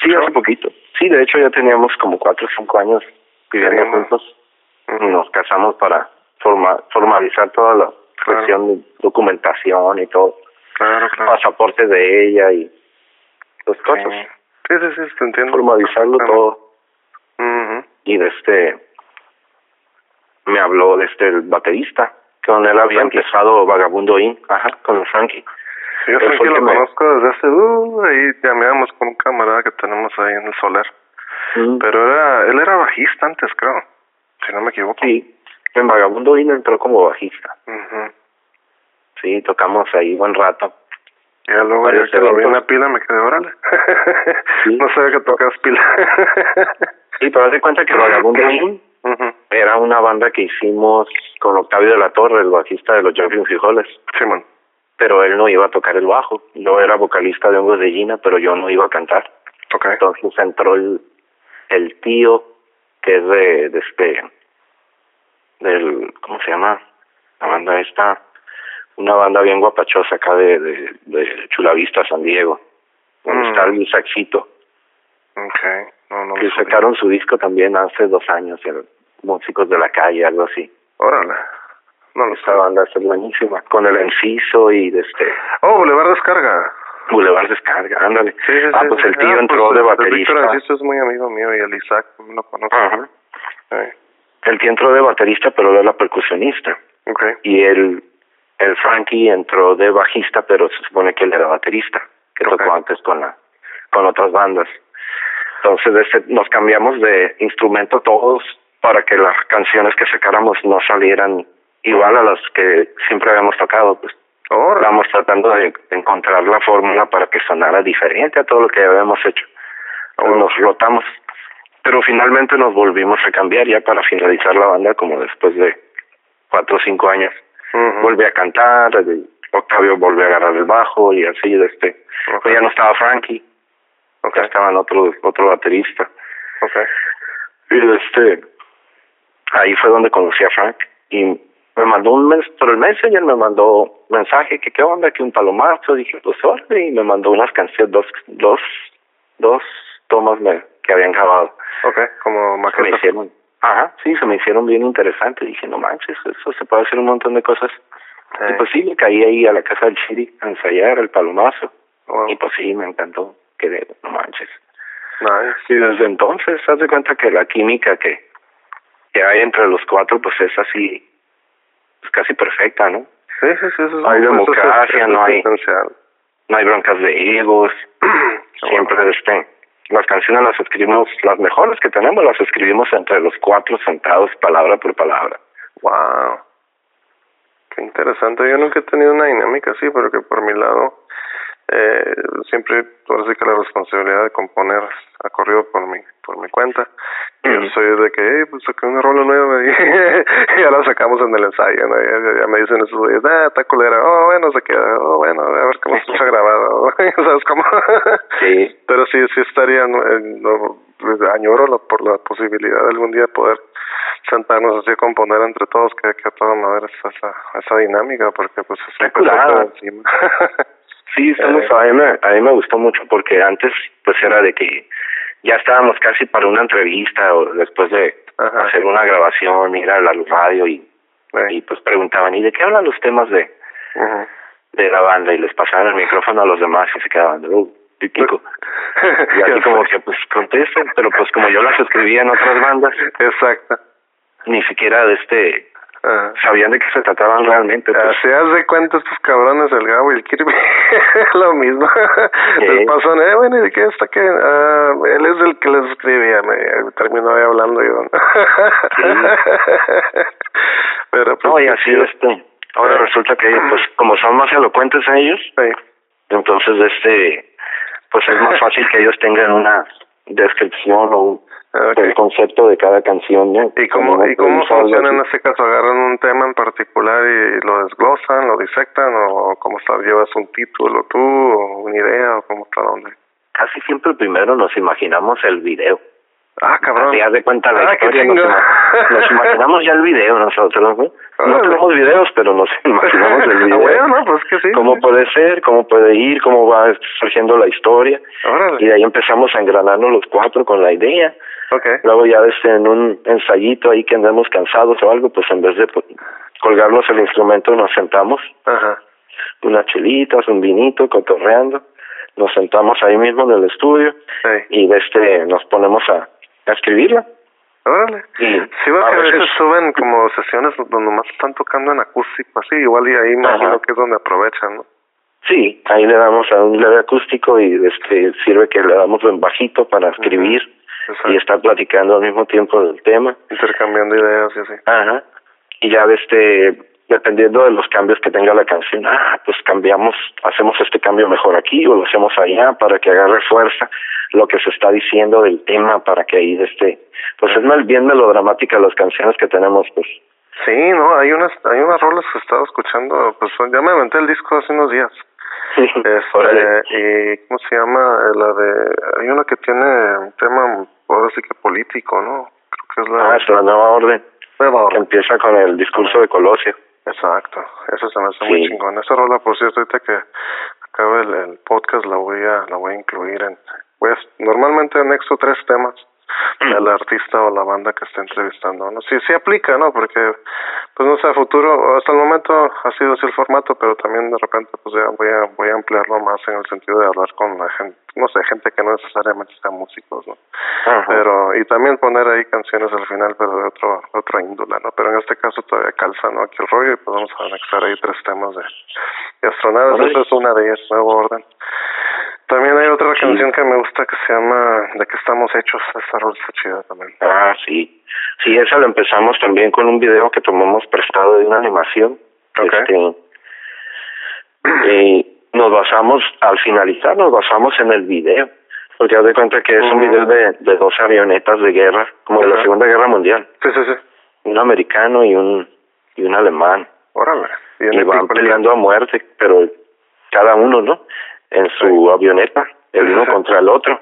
Sí hace poquito, sí de hecho ya teníamos como cuatro o cinco años viviendo juntos, Ujú. nos casamos para forma, formalizar toda la Claro. cuestión de documentación y todo, Claro, claro. pasaporte de ella y los cosas, Sí. Sí, sí, te entiendo. formalizarlo todo. Mhm. y de este me habló de este el baterista con él había Frankie. empezado Vagabundo In ajá con Frankie Sí, yo fue que lo me- conozco desde hace... Uh, ahí llameamos con un camarada que tenemos ahí en el Soler. Mm, Pero era, él era bajista antes, creo. Si no me equivoco. sí en Vagabundo In entró como bajista Ujú. Sí tocamos ahí buen rato ya luego, ya que lo vi en la pila, me quedé, órale. Sí. no sabía que tocas pila. sí pero haz de cuenta que Vagabundo In Ujú. era una banda que hicimos con Octavio de la Torre el bajista de los Jumping Frijoles Simón. pero él no iba a tocar el bajo yo era vocalista de Hongos de Gina pero yo no iba a cantar Ok. Entonces entró el, el tío, que es de, de este, del, ¿cómo se llama? La banda esta, una banda bien guapachosa acá de, de, de Chulavista, San Diego, donde Mm. está el saxito, Ok. No, no que sacaron su disco también hace dos años, el Músicos de la Calle, algo así. Órale. No lo Esta banda es buenísima, con el Enciso y de este, Oh, Boulevard Descarga. Boulevard Descarga, ándale. Sí, sí, ah, sí, pues el tío Ah, entró pues, de el- el baterista. Víctor es muy amigo mío y el Isaac lo conozco. Ajá. Sí. El tío entró de baterista, pero él era percusionista. Ok. y el el Frankie entró de bajista pero se supone que él era baterista que tocó antes con la con otras bandas. Entonces este, nos cambiamos de instrumento todos para que las canciones que sacáramos no salieran igual a las que siempre habíamos tocado pues. Estábamos tratando de encontrar la fórmula para que sonara diferente a todo lo que habíamos hecho. Entonces nos rotamos pero finalmente nos volvimos a cambiar ya para finalizar la banda como después de cuatro o cinco años Ujú. volví a cantar, el- Octavio volvió a agarrar el bajo y así, este, Ok. pues ya no estaba Frankie, Ok. ya estaban otro, otro baterista. Ok. Y este, ahí fue donde conocí a Frank y me mandó un mes, por el Messenger me mandó mensaje que qué onda, que un palomazo, dije pues órale, y me mandó unas canciones, dos, dos, dos tomas me, que habían grabado. Ok. Como Se me hicieron, ajá, sí, se me hicieron bien interesantes, dije no manches, eso se puede hacer un montón de cosas. Sí. Y pues sí, me caí ahí a la casa del Chiri a ensayar el palomazo. Wow. Y pues sí, me encantó. Quedé, no manches. Nice. Y desde entonces, haz de cuenta que la química que, que hay entre los cuatro, pues es así, es casi perfecta, ¿no? Sí, sí, sí. Eso es, Hay democracia, no hay-. No hay broncas de egos. Siempre, este, las canciones las escribimos, las mejores que tenemos las escribimos entre los cuatro sentados, palabra por palabra. Wow. Qué interesante. Yo nunca he tenido una dinámica así, pero que por mi lado eh, siempre, ahora sí que la responsabilidad de componer ha corrido por mi, por mi cuenta. Y Ujú. Yo soy de que, hey, pues saqué una rola nueva y, ya la sacamos en el ensayo, ¿no? Ya, ya me dicen esos güeyes, ah, está culera, oh, bueno, se queda, oh, bueno, a ver cómo se escucha grabado, ¿sabes cómo? Sí. Pero sí, sí estaría, no, no, añoro la, por la posibilidad de algún día poder sentarnos así a componer entre todos, que, que a toda madre esa, esa, dinámica, porque pues es un encima. Sí, estamos, a, mí me, a mí me gustó mucho porque antes pues era de que ya estábamos casi para una entrevista o después de hacer una grabación, ir a la radio y, y pues preguntaban, ¿y de qué hablan los temas de, de la banda? Y les pasaban el micrófono a los demás y se quedaban, uh, típico. y así como que pues contesten, pero pues como yo las escribía en otras bandas. Exacto. Ni siquiera de este Ah. sabían de qué se trataban realmente. Pues. Se hace cuenta estos cabrones, el Gabo y el Kirby, lo mismo. Les pasó, eh, bueno, ¿y de qué está que? Ah, él es el que les escribía, me terminó ahí hablando yo. Pero pues, no, y así este, ahora resulta que pues como son más elocuentes ellos, entonces este, pues es más fácil que ellos tengan una descripción o un el concepto de cada canción. ¿Y cómo, ¿y cómo funciona en este caso? ¿Agarran un tema en particular y lo desglosan, lo disectan o cómo está? ¿Llevas un título tú o una idea o cómo está dónde? Casi siempre primero nos imaginamos el video. Ah, cabrón. Te de cuenta la ah, historia. Nos, imaginamos ya el video nosotros, ¿no? No tenemos videos, pero nos imaginamos el video. bueno, no, pues que sí. Cómo puede ser, cómo puede ir, cómo va surgiendo la historia. Y de ahí empezamos a engranarnos los cuatro con la idea. Okay. Luego ya desde en un ensayito ahí que andemos cansados o algo, pues en vez de colgarnos el instrumento nos sentamos. Ajá. Unas chelitas, un vinito, cotorreando. Nos sentamos ahí mismo en el estudio y de este nos ponemos a, a escribirla. Órale. Sí, sí veo que a veces suben como sesiones donde más están tocando en acústico, así, igual y ahí imagino que es donde aprovechan, ¿no? Sí, ahí le damos a un leve acústico y este sirve que le damos en bajito para escribir y estar platicando al mismo tiempo del tema. Intercambiando ideas y así. Ajá. Y ya este, dependiendo de los cambios que tenga la canción, ah, pues cambiamos, hacemos este cambio mejor aquí o lo hacemos allá para que agarre fuerza lo que se está diciendo del tema para que ahí este, pues es más bien melodramática las canciones que tenemos, pues. Sí, no, hay unas, hay unas rolas que he estado escuchando, pues ya me aventé el disco hace unos días este, y ¿cómo se llama? La de, hay una que tiene un tema, ahora sí que político, ¿no? Creo que es la... Ah, es la nueva orden. Nueva orden. Que empieza con el discurso de Colosio. Exacto, eso se me hace muy chingón. Esa rola, por cierto, ahorita que acabe el, el, podcast la voy a la voy a incluir en... Voy a, normalmente anexo tres temas el artista o la banda que está entrevistando, ¿no? Sí, sí aplica, ¿no? Porque, pues no sé, a futuro, hasta el momento ha sido así el formato, pero también de repente, pues ya voy a, voy a ampliarlo más en el sentido de hablar con la gente, no sé, gente que no necesariamente sea músicos, ¿no? Pero, y también poner ahí canciones al final, pero de otro, otra índole, ¿no? Pero en este caso todavía calza, ¿no? Aquí el rollo y podemos anexar ahí tres temas de, de astronaves, esa es una de ellas, nuevo orden. También hay otra canción que me gusta que se llama De qué estamos hechos. Esa rola está chida también. Ah, sí. Sí, esa lo empezamos también con un video que tomamos prestado de una animación. Okay. Este, y nos basamos, al finalizar, nos basamos en el video. Porque haz de cuenta que es un video de, de dos avionetas de guerra, como de la Segunda Guerra Mundial. Sí, sí, sí. Un americano y un, y un alemán. Órale. Y, van peleando a muerte, pero cada uno, ¿no? En su avioneta, el uno contra el otro.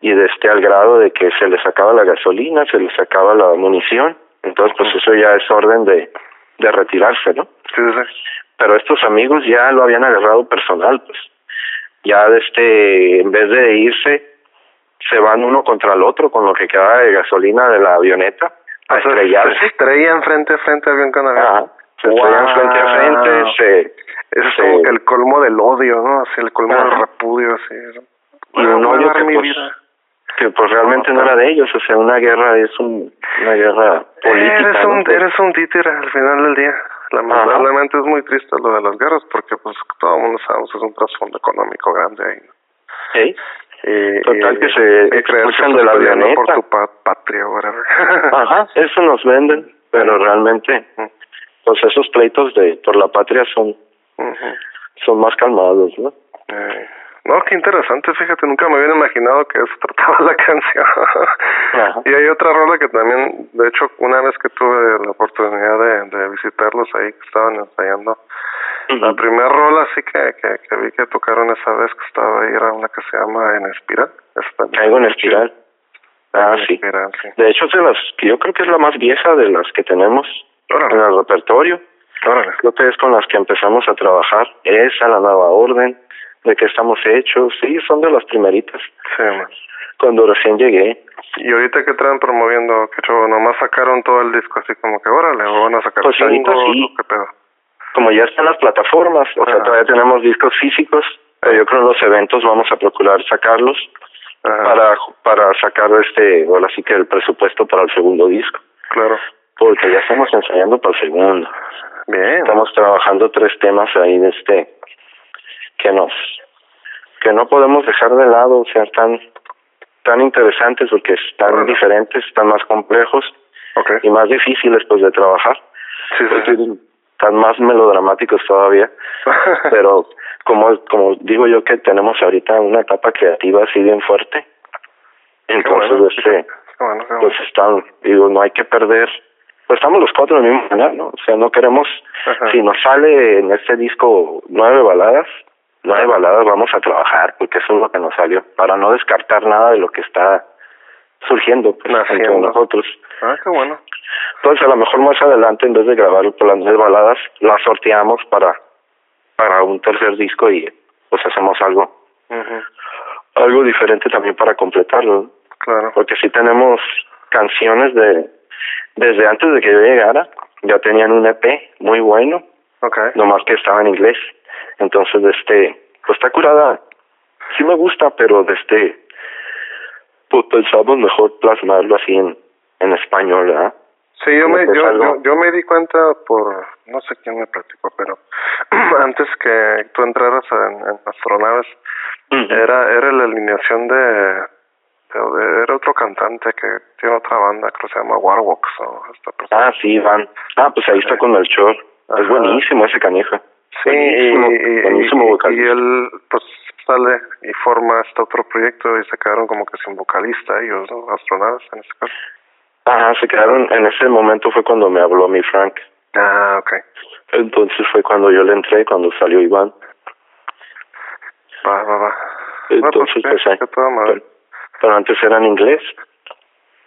Y de este al grado de que se les acaba la gasolina, se les acaba la munición. Entonces, pues eso ya es orden de, de retirarse, ¿no? Sí, Pero estos amigos ya lo habían agarrado personal, pues. Ya de este, en vez de irse, se van uno contra el otro con lo que queda de gasolina de la avioneta a estrellarse. Se estrellan frente a frente avión con avión. Se estrellan frente a frente, se eso es como el colmo del odio, ¿no? Así el colmo del repudio, así. Y un odio que pues, que pues realmente no era de ellos, o sea, una guerra es un, una guerra política. Eres un, eres un títere al final del día. Lamentablemente es muy triste lo de las guerras porque pues todo el mundo sabemos es un trasfondo económico grande ahí. ¿Sí? Y, Total que se expulsan de la avioneta. por tu patria, whatever. Ajá, eso nos venden, pero realmente pues esos pleitos de por la patria son son más calmados, ¿no? Eh, no, qué interesante, fíjate, nunca me hubiera imaginado que eso trataba la canción. y hay otra rola que también, de hecho, una vez que tuve la oportunidad de, de visitarlos ahí, que estaban ensayando, la primera rola sí que, que, que, vi que tocaron esa vez que estaba ahí era una que se llama En Espiral. Algo en Espiral. Ah, sí. De hecho, de las, yo creo que es la más vieja de las que tenemos en el repertorio. Que es con las que empezamos a trabajar. Esa, la nueva orden, de que estamos hechos. Sí, son de las primeritas. Sí, man. Cuando recién llegué. ¿Y ahorita qué traen promoviendo? ¿Qué chavo? ¿Nomás sacaron todo el disco así como que órale? ¿O van a sacar Pues singles, sí. o ¿Qué pedo? Como ya están las plataformas, o sea, todavía tenemos discos físicos, pero yo creo en los eventos vamos a procurar sacarlos para para sacar este, ahora sí que el presupuesto para el segundo disco. Claro. Porque ya estamos ensayando para el segundo. Bien. Estamos trabajando tres temas ahí de este que nos que no podemos dejar de lado, o sea, tan tan interesantes porque están Órale. diferentes, están más complejos y más difíciles pues de trabajar. Sí, sí, sí. Están más melodramáticos todavía, pero como como digo yo que tenemos ahorita una etapa creativa así bien fuerte. Entonces, bueno, este bueno, bueno. pues están, digo, no hay que perder, pues estamos los cuatro en el mismo canal, ¿no? O sea, no queremos, Ajá. si nos sale en este disco nueve baladas, nueve baladas vamos a trabajar, porque eso es lo que nos salió, para no descartar nada de lo que está surgiendo pues, entre nosotros. Ah, qué bueno. Entonces, a lo mejor más adelante, en vez de grabar por las nueve baladas, las sorteamos para, para un tercer disco y pues hacemos algo, algo diferente también para completarlo. Claro. porque sí tenemos canciones de desde antes de que yo llegara ya tenían un EP muy bueno Ok. nomás que estaba en inglés entonces este pues está curada sí me gusta pero este pues pensamos mejor plasmarlo así en en español ¿verdad? Sí, yo me, yo, yo, yo me di cuenta por, no sé quién me platicó, pero antes que tú entraras en, en Astronaves, era, era la alineación de- era otro cantante que tiene otra banda, creo que se llama Warwalks o esta persona. ah sí Van ah pues ahí está con Melchor Ajá. es buenísimo ese canijo Sí, y, buenísimo, y, buenísimo y- vocalista. y él pues sale y forma este otro proyecto y se quedaron como que sin vocalista ellos, ¿no? Astronaves en este caso. ajá se quedaron en ese momento fue cuando me habló mi Frank Ah, ok. entonces fue cuando yo le entré cuando salió Iván Va, va, va. Entonces, no, pues, ahí. Pero, antes era en inglés.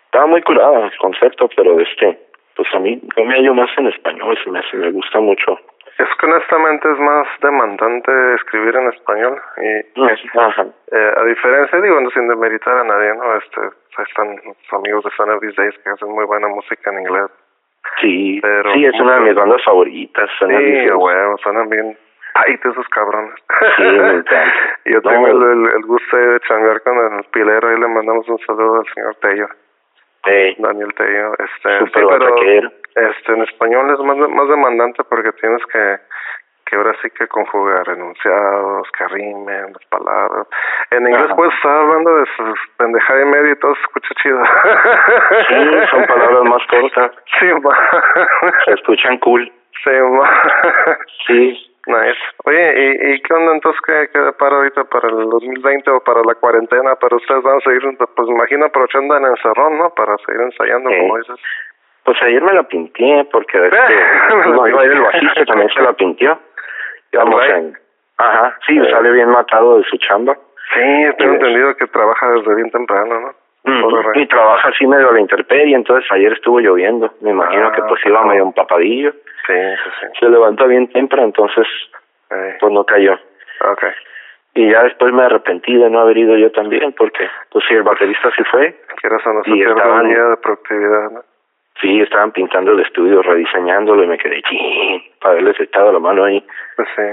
Estaba muy curada el concepto, pero este, pues a mí, yo me hallo más en español, se me, me gusta mucho. Es que honestamente es más demandante escribir en español y Ajá. eh, a diferencia, digo, no sin demeritar a nadie, ¿no? Este, están nuestros amigos de Son of These Days que hacen muy buena música en inglés. Sí, Pero sí, es una de mis bandas favoritas. Sí, Son Days. huevo, suenan bien ay de esos cabrones. Sí, Yo No, tengo el, güey. el, el gusto de changar con el pilero y le mandamos un saludo al señor Tello, Ey, Daniel Tello. Este, súper sí, pero este, en español es más, más demandante porque tienes que que ahora sí que conjugar enunciados, que rimen las palabras. En inglés Ajá. puedes estar hablando de sus pendejada y media y todo se escucha chido. Sí, son palabras más cortas. Sí, ma. Se escuchan cool. Sí, ma. Sí. Nice. Oye, ¿y, ¿y qué onda entonces? ¿Qué, qué para ahorita para el 2020 o para la cuarentena? Pero ustedes van a seguir, pues imagino aprovechando el encerrón, ¿no? Para seguir ensayando, Sí. como dices. Pues ayer me la pinté porque este, no iba a ir el bajista, también se la pintió. Vamos en... Ajá, sí, Eh. sale bien matado de su chamba. Sí, tengo entendido que trabaja desde bien temprano, ¿no? Y trabaja así medio a la intemperie, entonces ayer estuvo lloviendo. Me imagino Ah, que pues iba medio empapadillo. Sí, sí, sí. Se levanta bien temprano, entonces Eh, pues no cayó. ok. Y ya después me arrepentí de no haber ido yo también, porque pues sí, el baterista sí fue. Quieras o no Y estaban- de productividad, ¿no? Sí, estaban pintando el estudio, rediseñándolo y me quedé chin, para haberles echado la mano ahí. Pues sí.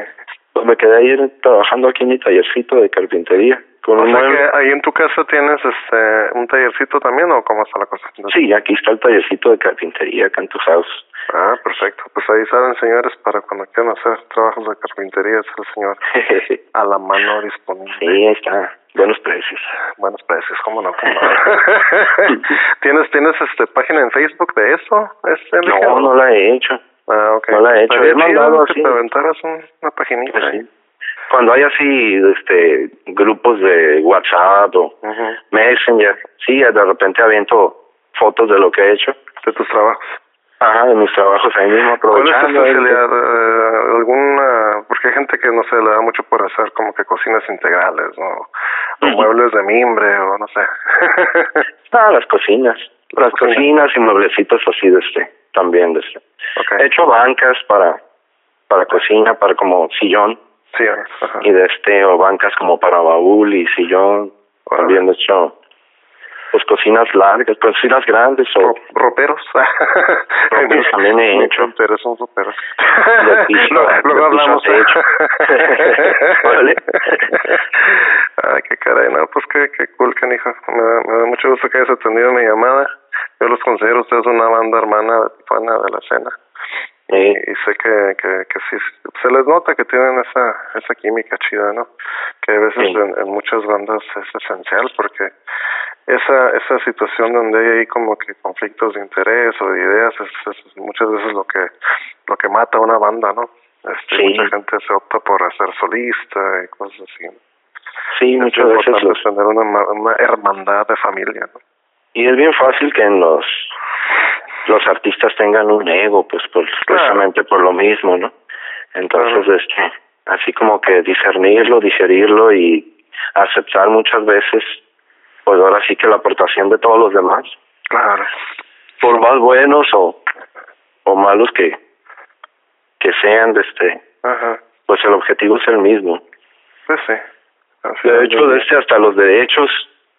Pues me quedé ahí trabajando aquí en mi tallercito de carpintería. Con O sea que ahí en tu casa tienes este un tallercito también o cómo está la cosa? Sí, aquí está el tallercito de carpintería acá en tu house. Ah, perfecto. Pues ahí saben, señores, para cuando quieran hacer trabajos de carpintería, es el señor a la mano disponible. sí, ahí está. Buenos precios. Buenos precios, cómo no, cómo no. ¿Tienes, ¿Tienes este página en Facebook de eso? Este? No, no la he hecho. Ah, ok. no la he hecho. He mandado chido que así. te aventaras un- una paginita Pues sí. Cuando hay así, este, grupos de WhatsApp o. Messenger, sí, de repente aviento fotos de lo que he hecho. De tus trabajos. Ajá, de mis trabajos ahí mismo ¿Cuál es tu aprovechando. especialidad? Eh, ¿Alguna? Porque hay gente que, no sé, le da mucho por hacer como que cocinas integrales, ¿no? O muebles de mimbre, o no sé. Ah, las cocinas. Las cocinas. cocinas y mueblecitos así de este, también de este. He hecho bancas para, para cocina, para como sillón. Sí, ajá. Y de este, o bancas como para baúl y sillón. También de hecho, pues cocinas largas, cocinas grandes o Ro- roperos. Roperos también he Mi hecho. roperos son roperos. De Luego- de piso hablamos. a techo. Órale. Ay, qué caray, no, pues qué, qué cool, canijo. Me da, me da mucho gusto que hayas atendido mi llamada. Yo los considero ustedes una banda hermana de Tijuana de la escena. Y sé que, que, que sí, se les nota que tienen esa, esa química chida, ¿no? Que a veces Sí. en, en muchas bandas es esencial porque esa esa situación donde hay ahí como que conflictos de interés o de ideas es, es muchas veces lo que lo que mata a una banda, ¿no? Este, Sí. Mucha gente se opta por hacer solista y cosas así. ¿no? Sí, Es muchas veces los, tener una, una hermandad de familia, ¿no? y es bien fácil que en los los artistas tengan un ego, pues por, precisamente por lo mismo, ¿no? Entonces, Claro. este, así como que discernirlo, digerirlo y aceptar muchas veces, pues ahora sí que la aportación de todos los demás, Claro. por más buenos o, o malos que, que sean, de este, Ajá. pues el objetivo es el mismo. Pues sí. De hecho, de este hasta los derechos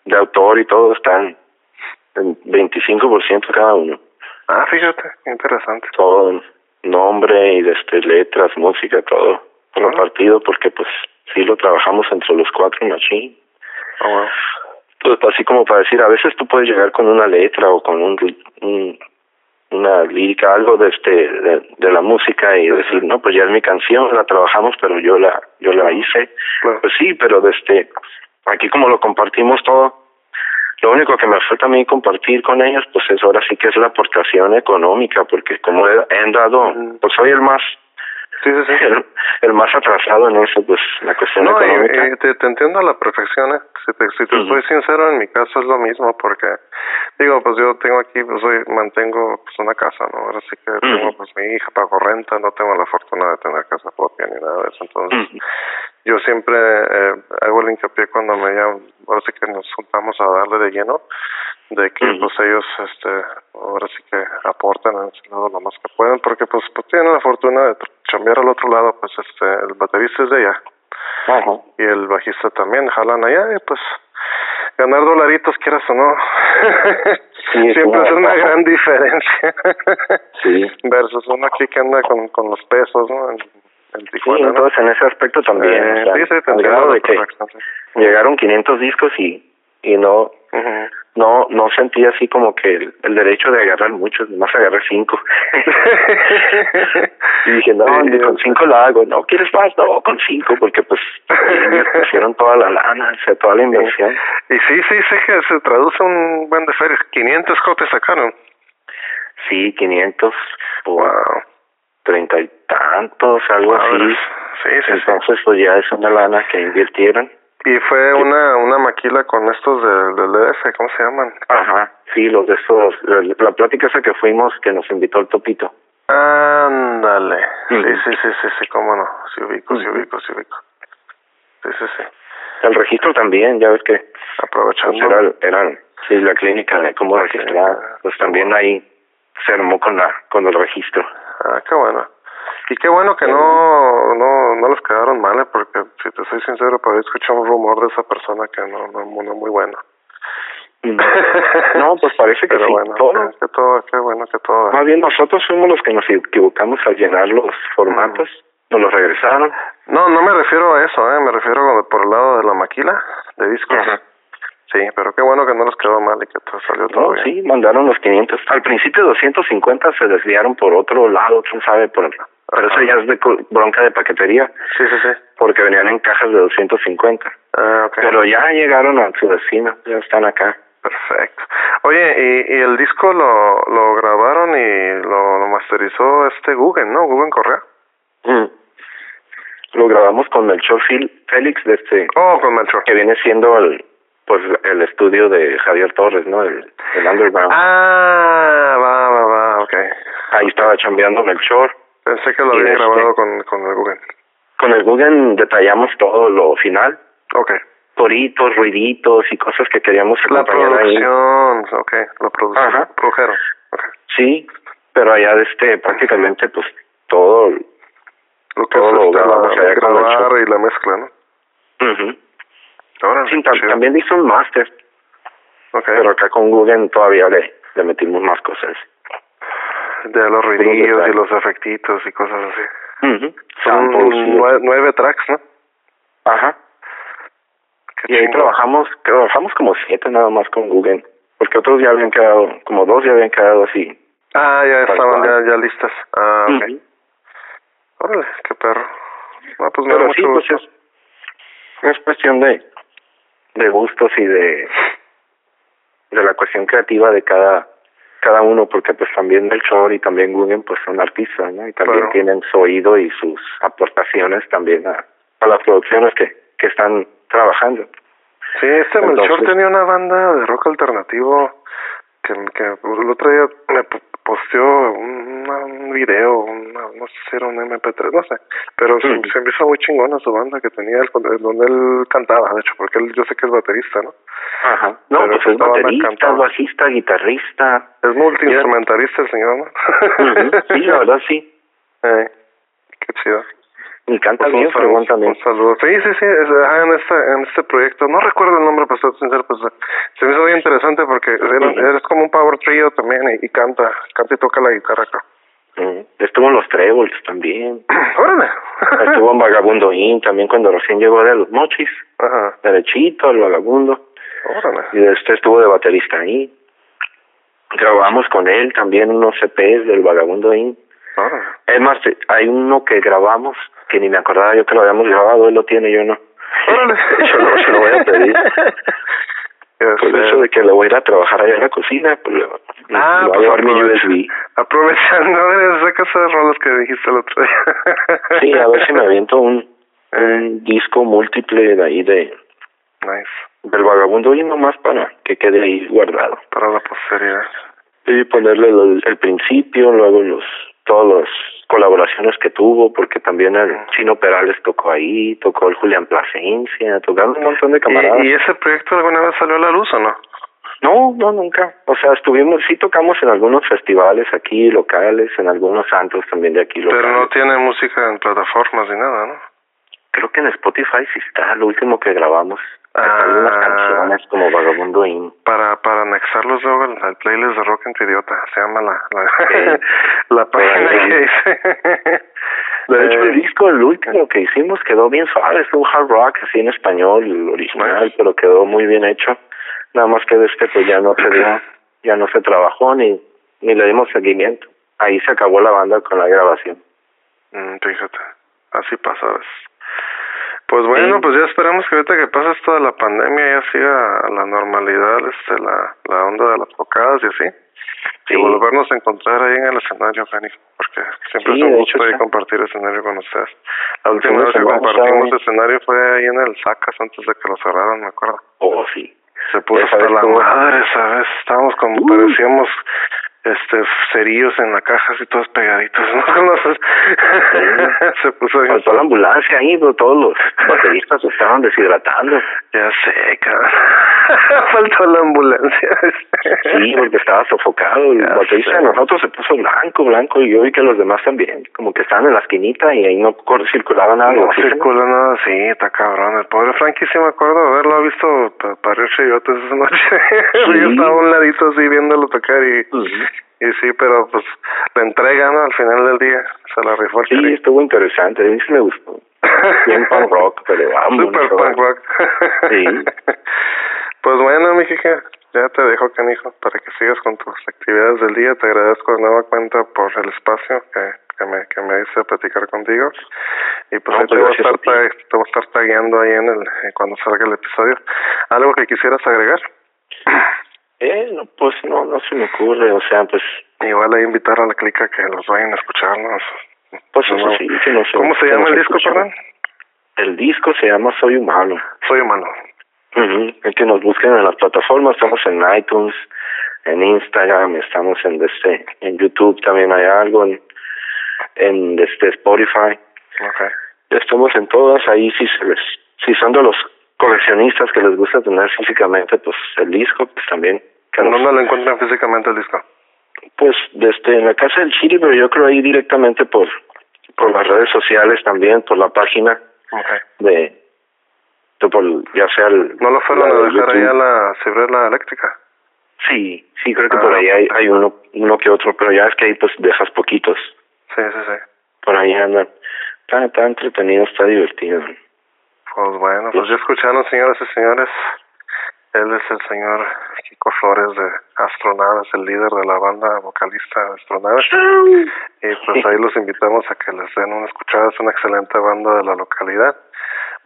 de autor y todo están en 25% cada uno. Ah, fíjate, qué interesante. Todo nombre y este letras, música, todo repartido porque pues sí lo trabajamos entre los cuatro machín. Oh, wow. Pues así como para decir, a veces tú puedes llegar con una letra o con un, un una lírica, algo de este de, de la música y decir, no, pues ya es mi canción, la trabajamos, pero yo la yo la hice. Claro. Pues sí, pero de este aquí como lo compartimos todo, lo único que me falta a mí compartir con ellos, pues es ahora sí que es la aportación económica, porque como he, he dado, pues soy el más Sí, sí, sí. el, el más atrasado en eso, pues la cuestión No, económica. y te, te entiendo a la perfección, ¿eh? Si te, si te soy sincero, en mi caso es lo mismo, porque, digo, pues yo tengo aquí, pues soy, mantengo pues una casa, ¿no? Ahora sí que tengo pues mi hija, pago renta, no tengo la fortuna de tener casa propia ni nada de eso, entonces yo siempre eh, hago el hincapié cuando me llaman, ahora sí que nos juntamos a darle de lleno, de que pues ellos, este, ahora sí que aportan en ese lado lo más que pueden, porque pues, pues tienen la fortuna de chambear al otro lado, pues este, el baterista es de allá, Ajá. y el bajista también jalan allá y pues ganar dolaritos quieras o no Sí, siempre es una gran diferencia Sí. versus uno aquí que anda con, con los pesos no en, en Sí, Tijuana ¿no? entonces en ese aspecto también. Eh, o sea, sí sí te al entiendo grado a la de que perfección, sí. llegaron 500 discos y y no Ujú. no no sentí así como que el, el derecho de agarrar muchos, nomás agarré cinco. y dije, no, Sí, con sí. cinco la hago. No, ¿quieres más? No, con cinco, porque pues me pusieron toda la lana, o sea, toda la inversión. y sí sí sí que se traduce un buen de ferias 500 copias sacaron Sí, 500 o wow treinta y tantos, algo así. sí sí sí Entonces, pues ya es una lana que invirtieron. Y fue una una maquila con estos del del DF cómo se llaman Ajá, sí, los de estos, la, la plática esa que fuimos, que nos invitó el Topito. Ándale. Sí, sí, sí, sí, sí, cómo no. Sí ubico, sí ubico, sí ubico. Sí, sí, sí. El registro también, ya ves que pues, Aprovechando. era, era sí, la clínica de cómo registrar, pues también ahí se armó con la con el registro. Ah, qué bueno. Y qué bueno que no, no, no les quedaron mal, ¿eh? porque si te soy sincero, por ahí escuché un rumor de esa persona que no, no, no muy bueno. Mm. No, pues parece que Pero sí, bueno, todo. que, que todo, qué bueno que todo. Más bien nosotros fuimos los que nos equivocamos al llenar los formatos, nos los regresaron. No, no me refiero a eso, ¿eh? Me refiero por el lado de la maquila de discos. Ajá. Sí, pero qué bueno que no les quedó mal y que todo salió todo No, bien. sí, mandaron los 500. Al principio 250 se desviaron por otro lado, quién sabe, por pero eso ya es de bronca de paquetería, Sí, sí, sí. porque venían en cajas de 250. Ah, ok. Pero ya llegaron a su destino, ya están acá. Perfecto. Oye, y, y el disco lo, lo grabaron y lo, lo masterizó este Google, ¿no? Google Correa. Mm. Lo grabamos con Melchor Phil- Félix, de este, Oh, con Melchor. que viene siendo el pues el estudio de Javier Torres, ¿no? El, el Underground. Ah, va, va, va, ok. Ahí estaba chambeando Melchor. Pensé que lo había este- grabado con, con el Google. Con el Google detallamos todo lo final, Ok. toritos, ruiditos y cosas que queríamos La acompañar ahí. producción, ok, lo produ Ajá. produjeron. ok. Sí, pero allá de este prácticamente pues todo Lo que Todo es lo grabamos la, allá con el grabar y la mezcla, ¿no? Ujú. Ahora, Sí, tam- también hice un máster, Ok. pero acá con Google todavía le, le metimos más cosas. De los ruidillos y los efectitos y cosas así. Samples y- nueve, nueve tracks, ¿no? Ajá. Qué Y ahí trabajamos, trabajamos como siete nada más con Google, porque otros ya habían quedado, como dos ya habían quedado así. Ah, ya estaban ya, ya listas. Ah, ok. Ujú. Órale, qué perro. No, pues me da mucho sí, pues es, es cuestión de, de gustos y de, de la cuestión creativa de cada cada uno, porque pues también Melchor y también Guggen pues son artistas, ¿no? Y también Claro. tienen su oído y sus aportaciones también a, a las producciones que, que están trabajando. Sí, este Melchor Entonces- tenía una banda de rock alternativo que, que el otro día me posteó un, video, una, no sé si era un MP3, no sé, pero se, Mm. se me hizo muy chingona su banda que tenía, el, donde él cantaba, de hecho, porque él yo sé que es baterista, ¿no? Ajá. No, Pero pues es baterista, bajista, guitarrista. Es multiinstrumentalista el señor, ¿no? Sí, la verdad sí. Eh, qué chido. Y canta bien, también. un saludo. Sí, sí, sí, es, ajá, en este, en este proyecto, no recuerdo el nombre, sincero, pues se me hizo muy interesante porque eres como un power trio también y, y canta, canta y toca la guitarra acá. Ujú. Estuvo en los Trébol también. ¡Órale! Estuvo en Vagabundo In también cuando recién llegó de los Mochis. Ajá, Derechito al Vagabundo. órale. Y este estuvo de baterista ahí. Grabamos con él también unos CPs del Vagabundo In. Es más, hay uno que grabamos que ni me acordaba yo que lo habíamos grabado, él lo tiene, yo no. Yo no se lo voy a pedir. Por eso de que le voy a ir a trabajar allá en la cocina, pues Ah, le voy a pues llevar mi. USB. Aprovechando, eres saca esas rolas que dijiste el otro día. Sí, a ver si me aviento un, un disco múltiple de ahí de Nice, del vagabundo y nomás para que quede ahí guardado. para la posteridad. Y ponerle el, el principio, luego los todas las colaboraciones que tuvo, porque también el Chino Perales tocó ahí, tocó el Julián Plasencia, tocaron un montón de camaradas. ¿Y, ¿Y ese proyecto alguna vez salió a la luz o no? No, no, nunca. O sea, estuvimos, sí tocamos en algunos festivales aquí locales, en algunos santos también de aquí locales. Pero no tiene música en plataformas ni nada, ¿no? Creo que en Spotify sí está, lo último que grabamos. Ah. Canciones como Vagabundo In. Para para anexarlos luego al, al playlist de Rock en tu Idiota, se llama la la, página que dice. De hecho, Eh, el disco, el último que hicimos quedó bien suave, es un hard rock así en español, original, pero quedó muy bien hecho. Nada más que de este pues ya no se dio, ya no se trabajó ni, ni le dimos seguimiento. Ahí se acabó la banda con la grabación. Mm, fíjate, así pasa a veces. Pues bueno, Sí. pues ya esperamos que ahorita que pase esto de la pandemia ya siga a la normalidad, este, la, la onda de las tocadas y así. Sí. Y volvernos a encontrar ahí en el escenario, Fanny, porque siempre Sí, es un gusto hecho, ahí compartir escenario con ustedes. La última fin de vez que compartimos escenario fue ahí en el Sacas antes de que lo cerraran, me acuerdo. Oh, sí. Se puso hasta la madre, ¿sabes? Estábamos como, Uh. parecíamos este cerillos en la caja así todos pegaditos, ¿no? No sé. Se puso bien Faltó la ambulancia ahí, pero todos los bateristas se estaban deshidratando. Ya sé, cabrón. Faltó la ambulancia. Sí, porque estaba sofocado. El baterista de nosotros se puso blanco, blanco, y yo vi que los demás también, como que estaban en la esquinita y ahí no circulaba nada. No circula nada, sí, está cabrón. El pobre Frankie sí me acuerdo de haberlo visto pa- parir chayotes esa noche. Yo estaba a un ladito así viéndolo tocar y. y sí, pero pues la entrega, ¿no? Al final del día se la rifó el Sí, estuvo interesante, a mí sí me gustó. Bien punk rock, pero vamos. Super ¿no? punk rock. Sí. Pues bueno, mi jeje, ya te dejo, canijo, para que sigas con tus actividades del día. Te agradezco de nueva cuenta por el espacio que, que me que me hice platicar contigo. Y pues No, ahí te pues voy, a estar, ta- te voy a estar tagueando ahí en el cuando salga el episodio. ¿Algo que quisieras agregar? Eh, no, pues no, no se me ocurre, o sea, pues, Igual ahí invitar a la clica que los vayan a escuchar, ¿no? pues eso no. sí, que no sé. ¿Cómo se llama el disco, perdón? El disco se llama Soy Humano. Soy humano. Ujú, Es que nos busquen en las plataformas, estamos en iTunes, en Instagram, estamos en este, en YouTube también hay algo, en, en este Spotify, Okay. estamos en todas, ahí si se les, si son de los coleccionistas que les gusta tener físicamente pues el disco, pues también, que ¿En nos- dónde lo encuentran físicamente el disco? pues desde en la casa del Chiri, pero yo creo ahí directamente por por las redes sociales también, por la página Okay. de, de por, ya sea el... ¿No lo fueron la a de dejar ahí YouTube. a la cibrela eléctrica? Sí, sí, creo que Ah, por ahí hay, ok. hay uno, uno que otro, pero ya es que ahí pues dejas poquitos. Sí, sí, sí. Por ahí andan. Está, está entretenido, está divertido. Pues bueno, pues ya escucharon, señoras y señores. Él es el señor Kiko Flores de Astronaves, el líder de la banda vocalista de Astronaves. Y pues ahí los invitamos a que les den una escuchada. Es una excelente banda de la localidad.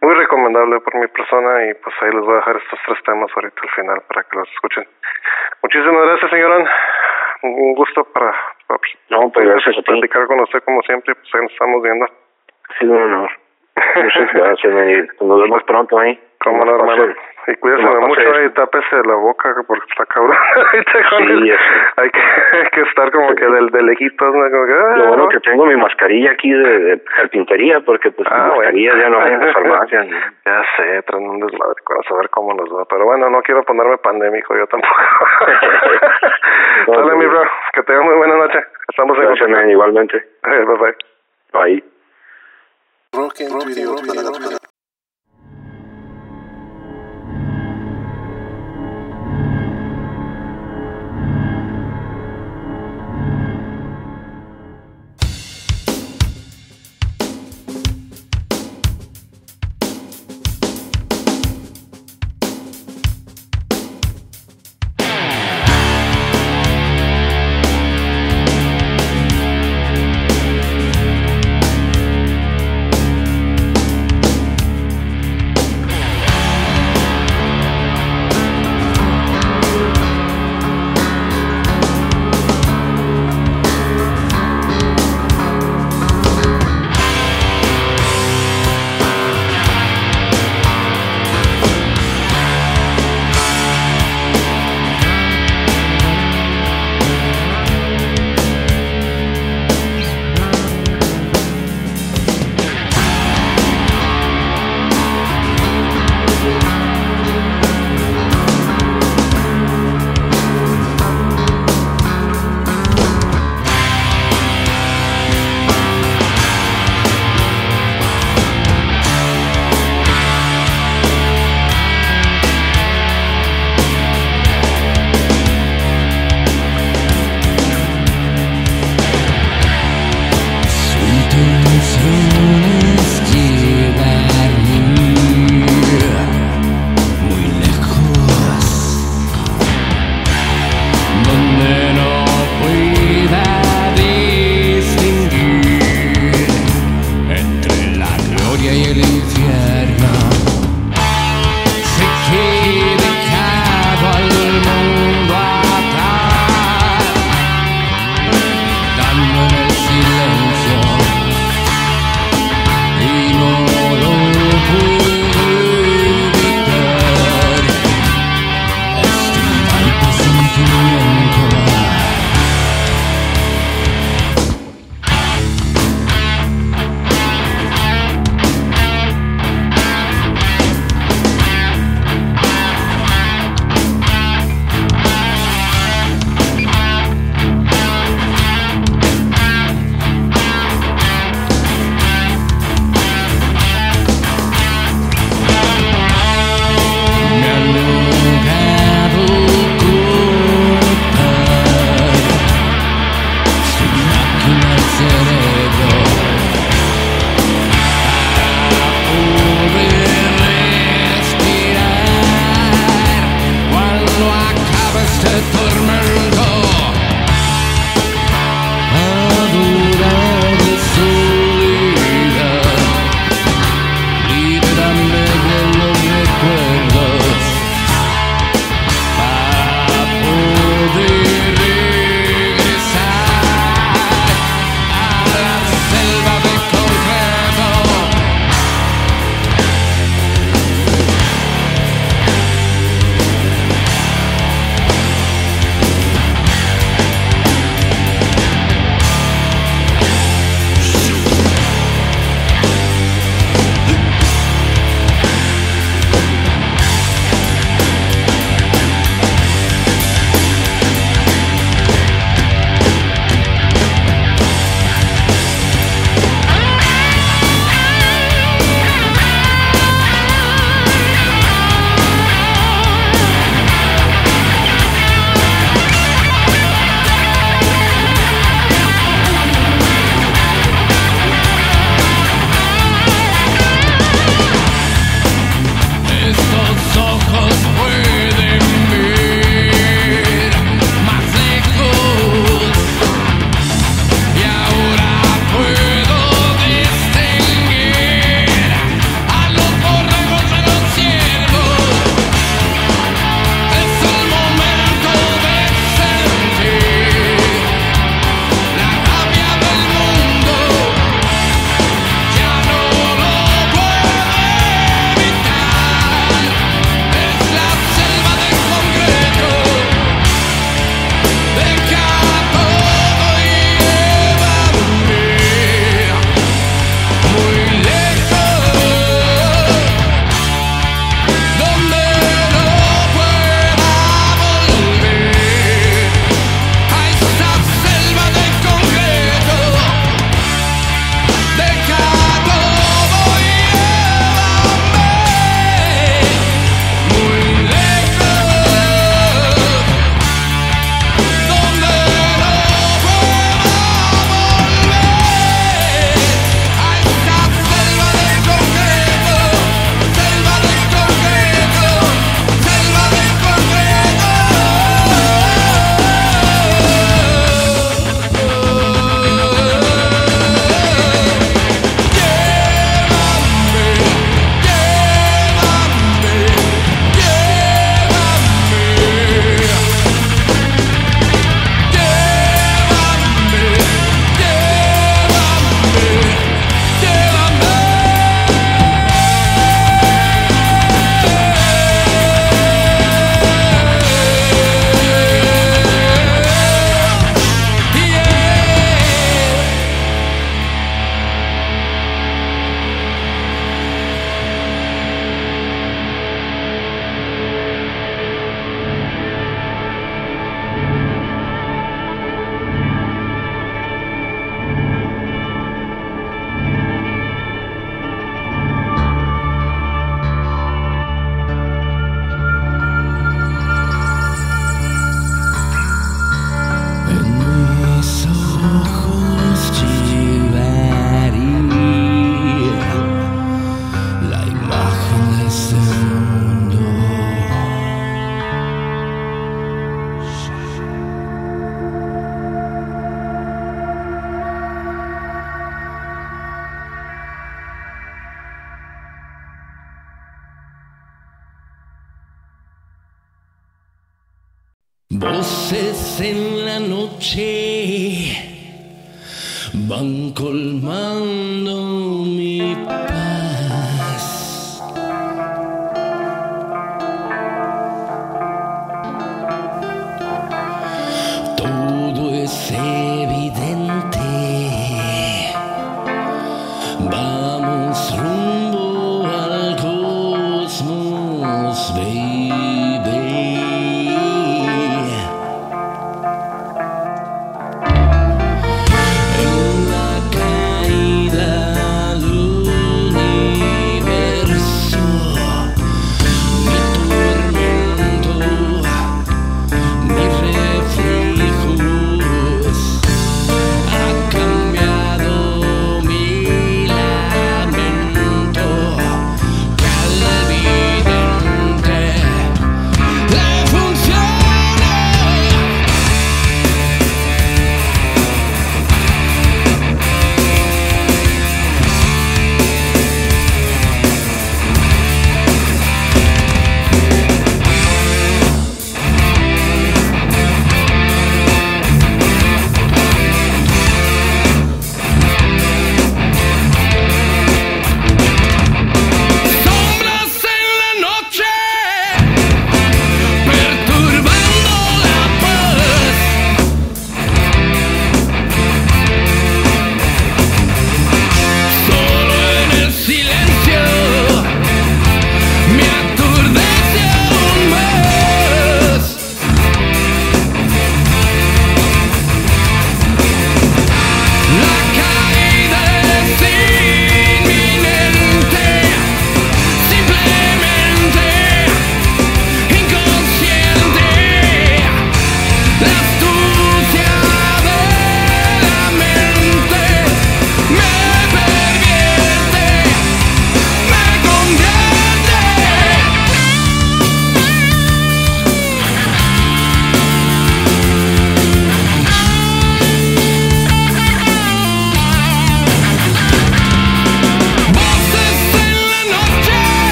Muy recomendable por mi persona y pues ahí les voy a dejar estos tres temas ahorita al final para que los escuchen. Muchísimas gracias, señorón. Un gusto para, para No, pues platicar con usted como siempre. Pues ahí nos estamos viendo. Ha sido un honor. Muchas gracias, Manny. Nos vemos pronto ahí. Cómo no, hermano. Y cuídese nomás mucho y tápese la boca porque está cabrón. Sí, hay, que, hay que estar como que del, de lejitos, ¿no? Como que, ah, Lo bueno que tengo mi mascarilla aquí de, de carpintería, porque pues Ah, mis bueno. mascarillas ya no hay en la farmacia. ni- Ya sé, traen un desmadre con saber cómo nos va. Pero bueno, no quiero ponerme pandémico yo tampoco. No, Dale, no, mi no. bro. Que tengas muy buena noche. Estamos en Gracias, man, igualmente. Eh, Bye bye. Broken, broken, broken, broken,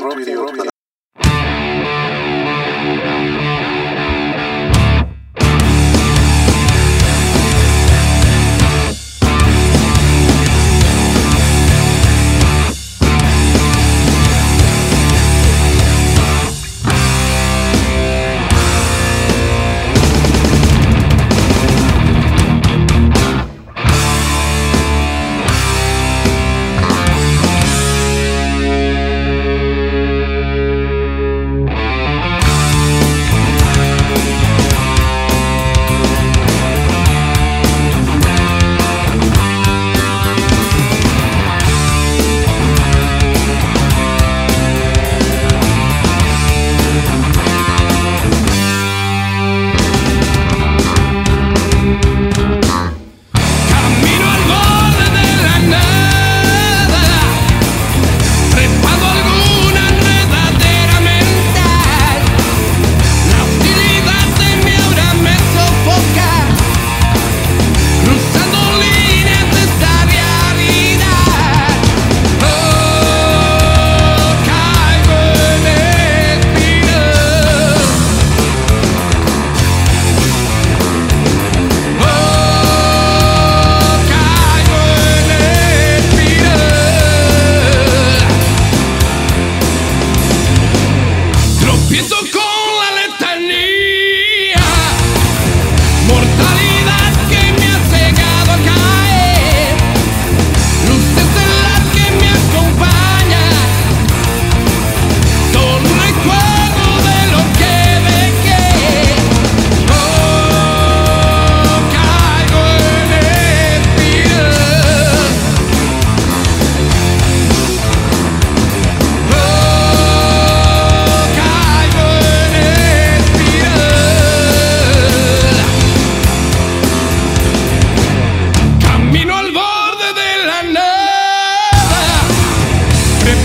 Rock Radio para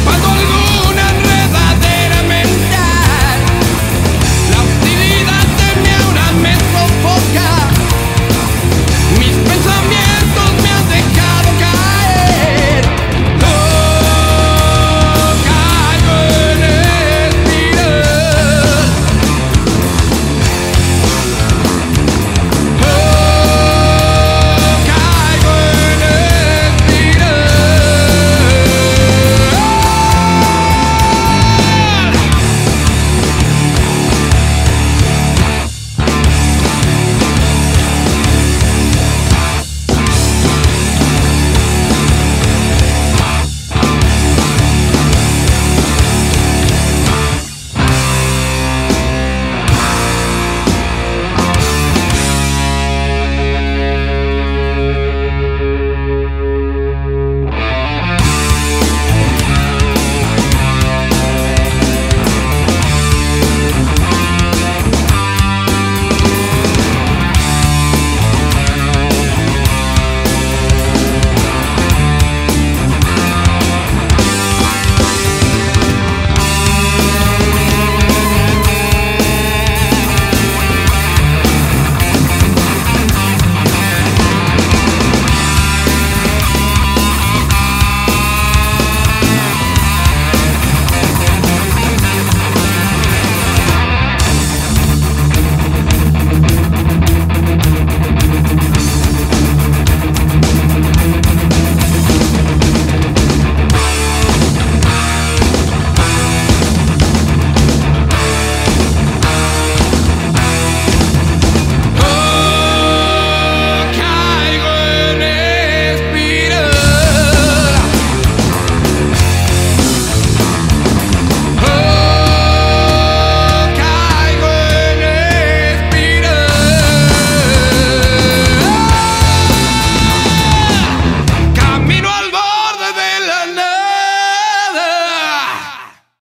Cuando